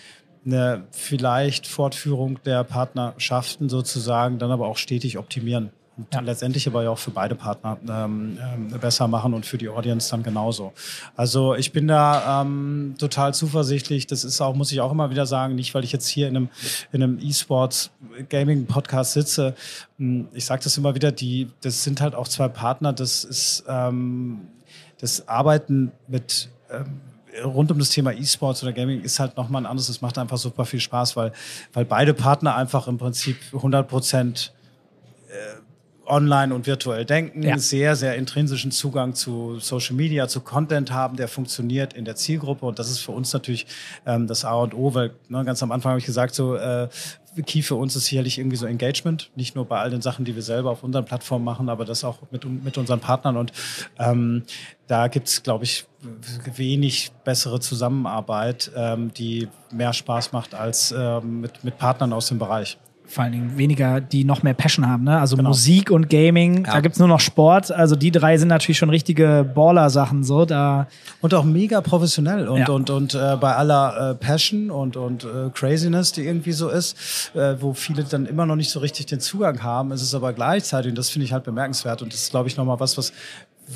eine vielleicht Fortführung der Partnerschaften sozusagen dann aber auch stetig optimieren. Und Ja. letztendlich aber ja auch für beide Partner ähm, ähm, besser machen und für die Audience dann genauso. Also ich bin da ähm, total zuversichtlich. Das ist auch, muss ich auch immer wieder sagen, nicht weil ich jetzt hier in einem, in einem E-Sports Gaming Podcast sitze. Hm, Ich sage das immer wieder, die, das sind halt auch zwei Partner. Das ist ähm, das Arbeiten mit ähm, rund um das Thema E-Sports oder Gaming ist halt nochmal ein anderes. Es macht einfach super viel Spaß, weil, weil beide Partner einfach im Prinzip 100 Prozent online und virtuell denken, Ja. sehr, sehr intrinsischen Zugang zu Social Media, zu Content haben, der funktioniert in der Zielgruppe. Und das ist für uns natürlich ähm, das A und O, weil ne, ganz am Anfang habe ich gesagt, so äh, Key für uns ist sicherlich irgendwie so Engagement, nicht nur bei all den Sachen, die wir selber auf unseren Plattformen machen, aber das auch mit, mit unseren Partnern. Und ähm, da gibt's, glaube ich, wenig bessere Zusammenarbeit, ähm, die mehr Spaß macht als ähm, mit, mit Partnern aus dem Bereich. Vor allen Dingen weniger, die noch mehr Passion haben. Ne? Also Genau. Musik und Gaming, Ja. da gibt's nur noch Sport. Also die drei sind natürlich schon richtige Baller-Sachen. So, da Und auch mega professionell und, Ja. und, und äh, bei aller äh, Passion und, und äh, Craziness, die irgendwie so ist, äh, wo viele dann immer noch nicht so richtig den Zugang haben, ist es aber gleichzeitig, und das finde ich halt bemerkenswert und das ist, glaube ich, nochmal was, was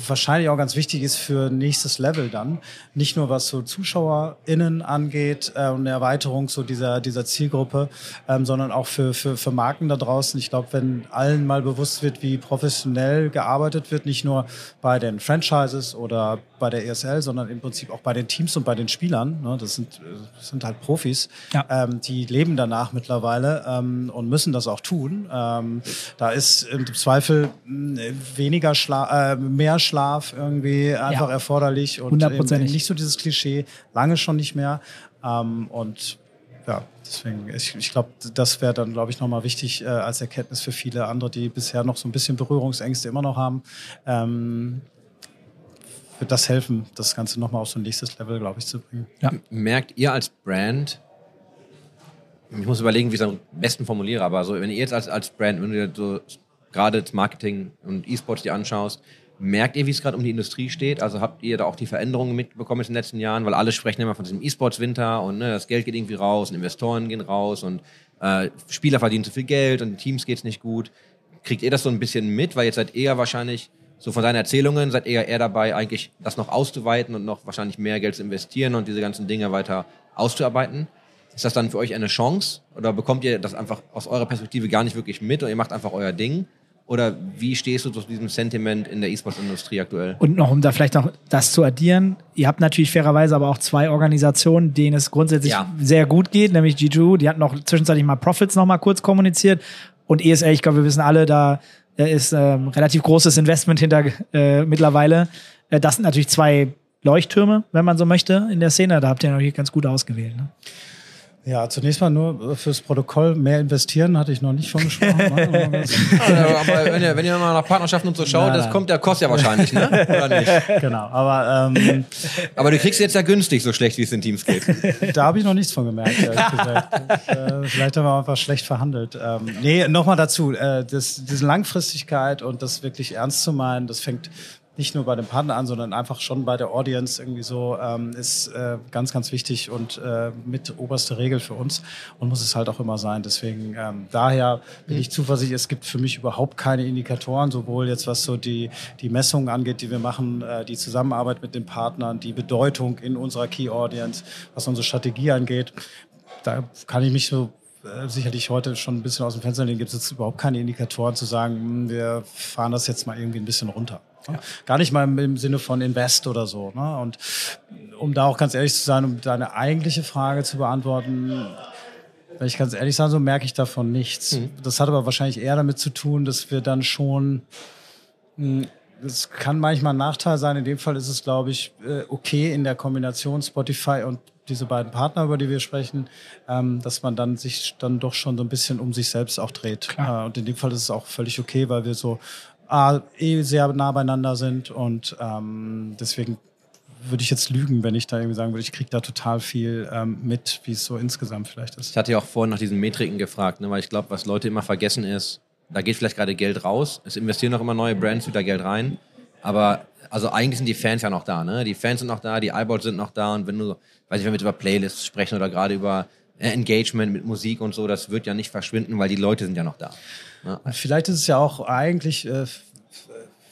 wahrscheinlich auch ganz wichtig ist für nächstes Level dann. Nicht nur was so ZuschauerInnen angeht äh, und eine Erweiterung so dieser, dieser Zielgruppe, ähm, sondern auch für, für, für Marken da draußen. Ich glaube, wenn allen mal bewusst wird, wie professionell gearbeitet wird, nicht nur bei den Franchises oder bei der ESL, sondern im Prinzip auch bei den Teams und bei den Spielern. Ne? Das, sind, äh, das sind halt Profis, Ja. ähm, die leben danach mittlerweile ähm, und müssen das auch tun. Ähm, da ist im Zweifel mh, weniger Schla äh, mehr Schlaf irgendwie einfach Ja. erforderlich und eben nicht so dieses Klischee, lange schon nicht mehr. Ähm, und ja, deswegen, ich, ich glaube, das wäre dann, glaube ich, nochmal wichtig äh, als Erkenntnis für viele andere, die bisher noch so ein bisschen Berührungsängste immer noch haben. Ähm, wird das helfen, das Ganze nochmal auf so ein nächstes Level, glaube ich, zu bringen. Merkt ihr als Brand, ich muss überlegen, wie ich es am besten formuliere, aber so, wenn ihr jetzt als, als Brand, wenn du dir so gerade das Marketing und E-Sports dir anschaust, merkt ihr, wie es gerade um die Industrie steht? Also habt ihr da auch die Veränderungen mitbekommen in den letzten Jahren? Weil alle sprechen immer von diesem E-Sports-Winter und ne, das Geld geht irgendwie raus und Investoren gehen raus und äh, Spieler verdienen zu viel Geld und Teams geht's nicht gut. Kriegt ihr das so ein bisschen mit? Weil jetzt seid ihr wahrscheinlich, so von deinen Erzählungen, seid ihr eher dabei, eigentlich das noch auszuweiten und noch wahrscheinlich mehr Geld zu investieren und diese ganzen Dinge weiter auszuarbeiten. Ist das dann für euch eine Chance? Oder bekommt ihr das einfach aus eurer Perspektive gar nicht wirklich mit und ihr macht einfach euer Ding? Oder wie stehst du zu diesem Sentiment in der E-Sports-Industrie aktuell? Und noch, um da vielleicht noch das zu addieren, ihr habt natürlich fairerweise aber auch zwei Organisationen, denen es grundsätzlich Ja. sehr gut geht, nämlich G2, die hatten noch zwischenzeitlich mal Profits noch mal kurz kommuniziert und ESL, ich glaube, wir wissen alle, da ist ähm, relativ großes Investment hinter äh, mittlerweile. Äh, das sind natürlich zwei Leuchttürme, wenn man so möchte, in der Szene. Da habt ihr natürlich ganz gut ausgewählt. Ne? Ja, zunächst mal nur fürs Protokoll mehr investieren, hatte ich noch nicht von gesprochen. ne? aber wenn ihr, wenn ihr mal nach Partnerschaften und so schaut, Nein, das nein. kommt, der kostet ja wahrscheinlich, ne? Oder nicht? genau, aber ähm, Aber du kriegst jetzt ja günstig, so schlecht wie es den Teams geht. da habe ich noch nichts von gemerkt, ehrlich gesagt. Ich, äh, vielleicht haben wir einfach schlecht verhandelt. Ähm, nee, nochmal dazu, äh, das, diese Langfristigkeit und das wirklich ernst zu meinen, das fängt nicht nur bei dem Partner an, sondern einfach schon bei der Audience irgendwie so, ähm, ist äh, ganz, ganz wichtig und äh, mit oberste Regel für uns und muss es halt auch immer sein. Deswegen ähm, daher bin ich zuversichtlich, es gibt für mich überhaupt keine Indikatoren, sowohl jetzt was so die, die Messungen angeht, die wir machen, äh, die Zusammenarbeit mit den Partnern, die Bedeutung in unserer Key Audience, was unsere Strategie angeht. Da kann ich mich so sicherlich heute schon ein bisschen aus dem Fenster lehnen, gibt es jetzt überhaupt keine Indikatoren zu sagen, hm, wir fahren das jetzt mal irgendwie ein bisschen runter. Ne? Gar nicht mal im, Sinne von Invest oder so. Ne? Und um da auch ganz ehrlich zu sein, um deine eigentliche Frage zu beantworten, wenn ich ganz ehrlich sage, so merke ich davon nichts. Das hat aber wahrscheinlich eher damit zu tun, dass wir dann schon hm, das kann manchmal ein Nachteil sein. In dem Fall ist es, glaube ich, äh, okay in der Kombination Spotify und diese beiden Partner, über die wir sprechen, ähm, dass man dann sich dann doch schon so ein bisschen um sich selbst auch dreht. Äh, Und in dem Fall ist es auch völlig okay, weil wir so A, eh sehr nah beieinander sind und ähm, deswegen würde ich jetzt lügen, wenn ich da irgendwie sagen würde, ich kriege da total viel ähm, mit, wie es so insgesamt vielleicht ist. Ich hatte ja auch vorhin nach diesen Metriken gefragt, ne, weil ich glaube, was Leute immer vergessen ist, da geht vielleicht gerade Geld raus, es investieren noch immer neue Brands wieder Geld rein, aber also eigentlich sind die Fans ja noch da, ne? Die Fans sind noch da, die Eyeballs sind noch da und wenn du, weiß ich, wenn wir jetzt über Playlists sprechen oder gerade über äh, Engagement mit Musik und so, das wird ja nicht verschwinden, weil die Leute sind ja noch da. Ne? Vielleicht ist es ja auch eigentlich, äh,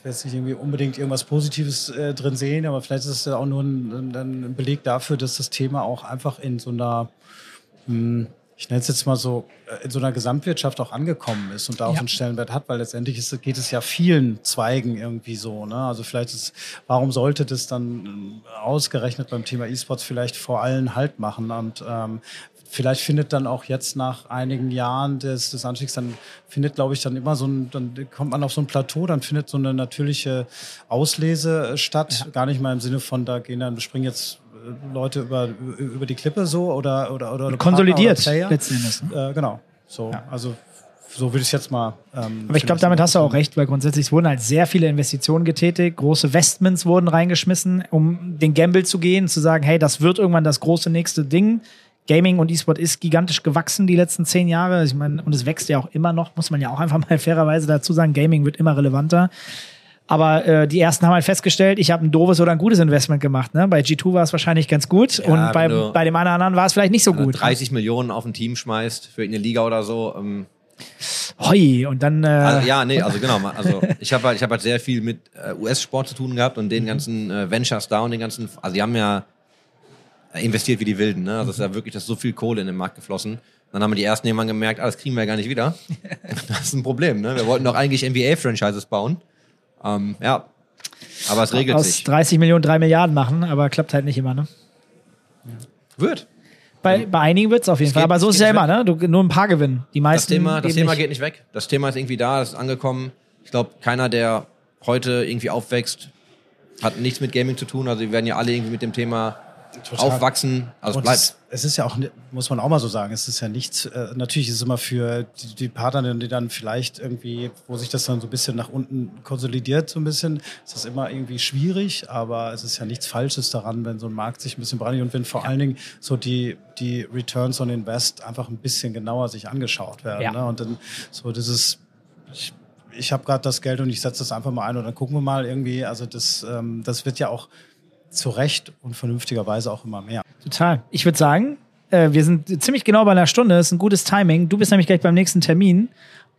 jetzt nicht irgendwie unbedingt irgendwas Positives äh, drin sehen, aber vielleicht ist es ja auch nur ein, ein ein Beleg dafür, dass das Thema auch einfach in so einer, hm, ich nenne es jetzt mal so, äh, in so einer Gesamtwirtschaft auch angekommen ist und da auch Ja. einen Stellenwert hat, weil letztendlich ist, geht es ja vielen Zweigen irgendwie so. Ne? Also vielleicht ist, warum sollte das dann äh, ausgerechnet beim Thema E-Sports vielleicht vor allen Halt machen und ähm, vielleicht findet dann auch jetzt nach einigen Jahren des, des Anstiegs, dann findet, glaube ich, dann immer so ein, dann kommt man auf so ein Plateau, dann findet so eine natürliche Auslese äh, statt. Gar nicht mal im Sinne von, da gehen dann, springen jetzt Leute über, über die Klippe so oder, oder, oder, oder Konsolidiert oder letzten Endes. Ne? Äh, genau. So, also so würde ich es jetzt mal. Ähm, Aber ich glaube, damit hast du auch recht, weil grundsätzlich wurden halt sehr viele Investitionen getätigt, große Vestments wurden reingeschmissen, um den Gamble zu gehen, zu sagen, hey, das wird irgendwann das große nächste Ding. Gaming und E-Sport ist gigantisch gewachsen die letzten zehn Jahre. Ich meine, und es wächst ja auch immer noch, muss man ja auch einfach mal fairerweise dazu sagen, Gaming wird immer relevanter. Aber äh, die ersten haben halt festgestellt, ich habe ein doofes oder ein gutes Investment gemacht. Ne? Bei G2 war es wahrscheinlich ganz gut und wenn bei, bei dem anderen war es vielleicht nicht so gut. 30 Millionen auf ein Team schmeißt für irgendeine Liga oder so. Ähm, Hoi, und dann äh, also, ja, nee, also genau. Also ich habe halt, ich hab halt sehr viel mit äh, US-Sport zu tun gehabt und Mhm. den ganzen äh, Ventures da und den ganzen, also die haben ja investiert wie die Wilden. Ne? Also es ist ja wirklich, da ist so viel Kohle in den Markt geflossen. Dann haben wir die ersten irgendwann gemerkt, ah, das kriegen wir ja gar nicht wieder. das ist ein Problem. Ne? Wir wollten doch eigentlich NBA-Franchises bauen. Ähm, ja, aber es regelt aus sich. 30 Millionen drei Milliarden machen, aber klappt halt nicht immer. Ne? Wird. Bei, bei einigen wird es auf jeden Es Fall. geht- Aber so ist es ja immer, ne? Du, nur ein paar gewinnen. Die Das meisten. Thema, das Thema nicht. geht nicht weg. Das Thema ist irgendwie da, es ist angekommen. Ich glaube, keiner, der heute irgendwie aufwächst, hat nichts mit Gaming zu tun. Also, wir werden ja alle irgendwie mit dem Thema Total. aufwachsen. Also, Und bleibt. es, es ist ja auch, muss man auch mal so sagen, es ist ja nichts, äh, natürlich ist es immer für die, die Partner, die dann vielleicht irgendwie, wo sich das dann so ein bisschen nach unten konsolidiert, so ein bisschen, ist das immer irgendwie schwierig, aber es ist ja nichts Falsches daran, wenn so ein Markt sich ein bisschen brandelt und wenn vor allen Dingen so die, die Returns on Invest einfach ein bisschen genauer sich angeschaut werden. Ja. Ne? Und dann so dieses, ich, ich habe gerade das Geld und ich setze das einfach mal ein und dann gucken wir mal irgendwie, also das, ähm, das wird ja auch zu Recht und vernünftigerweise auch immer mehr. Total. Ich würde sagen, äh, wir sind ziemlich genau bei einer Stunde. Das ist ein gutes Timing. Du bist nämlich gleich beim nächsten Termin.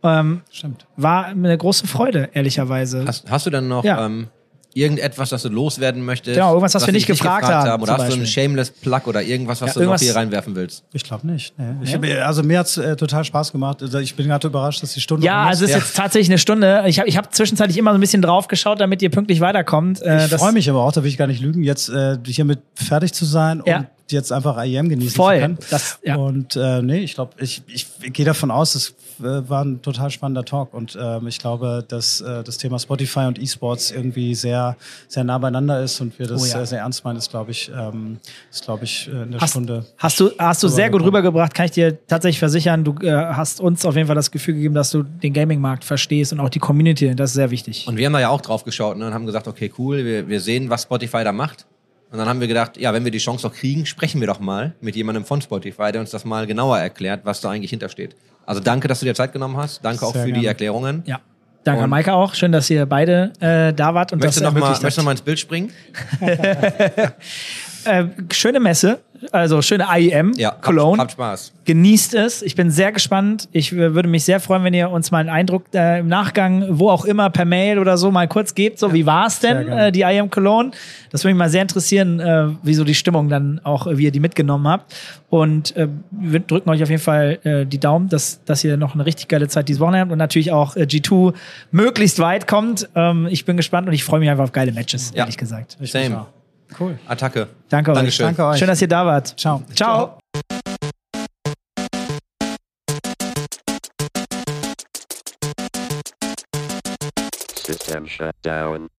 Ähm, Stimmt. war eine große Freude, ehrlicherweise. Hast, hast du dann noch Ja. ähm, irgendetwas, das du loswerden möchtest? Genau, irgendwas, was wir ich nicht gefragt haben, Oder hast du einen Beispiel. Shameless Plug oder irgendwas, was Ja, du noch irgendwas- hier reinwerfen willst? Ich glaube nicht. Nee. Ich hab, also mir hat's äh, total Spaß gemacht. Also ich bin gerade überrascht, dass die Stunde ja, also es ist Ja. jetzt tatsächlich eine Stunde. Ich habe ich hab zwischenzeitlich immer so ein bisschen drauf geschaut, damit ihr pünktlich weiterkommt. Äh, ich das- freue mich aber auch, da will ich gar nicht lügen, jetzt äh, hiermit fertig zu sein Ja. und jetzt einfach IEM genießen Voll. können. Das- ja. Und äh, nee, ich glaube, ich, ich gehe davon aus, es äh, war ein total spannender Talk und ähm, ich glaube, dass äh, das Thema Spotify und E-Sports irgendwie sehr, sehr nah beieinander ist und wir das Oh ja. äh, sehr ernst meinen, ist, glaube ich, ähm, ist, glaube ich, äh, in der Hast, Stunde. hast du, hast du sehr gut rübergebracht, kann ich dir tatsächlich versichern. Du äh, hast uns auf jeden Fall das Gefühl gegeben, dass du den Gaming-Markt verstehst und auch die Community. Das ist sehr wichtig. Und wir haben da ja auch drauf geschaut ne, und haben gesagt, okay, cool, wir, wir sehen, was Spotify da macht. Und dann haben wir gedacht, ja, wenn wir die Chance doch kriegen, sprechen wir doch mal mit jemandem von Spotify, der uns das mal genauer erklärt, was da eigentlich hintersteht. Also danke, dass du dir Zeit genommen hast. Danke auch Sehr für die gerne. Erklärungen. ja. Danke, Und- Maike auch. Schön, dass ihr beide äh, da wart und Möchtest du das noch mal, ermöglicht möchtest du noch habt. mal ins Bild springen? Äh, schöne Messe, also schöne IEM, Ja, habt, Cologne. habt Spaß. Genießt es. Ich bin sehr gespannt. Ich äh, würde mich sehr freuen, wenn ihr uns mal einen Eindruck äh, im Nachgang, wo auch immer, per Mail oder so mal kurz gebt. So, wie war es denn, äh, die IM Cologne? Das würde mich mal sehr interessieren, äh, wie so die Stimmung dann auch, wie ihr die mitgenommen habt. Und äh, wir drücken euch auf jeden Fall äh, die Daumen, dass, dass ihr noch eine richtig geile Zeit dieses Wochenende habt und natürlich auch äh, G2 möglichst weit kommt. Ähm, ich bin gespannt und ich freue mich einfach auf geile Matches, Ja. ehrlich gesagt. Ich Same. Cool. Attacke. Danke euch. Dankeschön. Danke euch. Schön, dass ihr da wart. Ciao. Ciao. System shut down.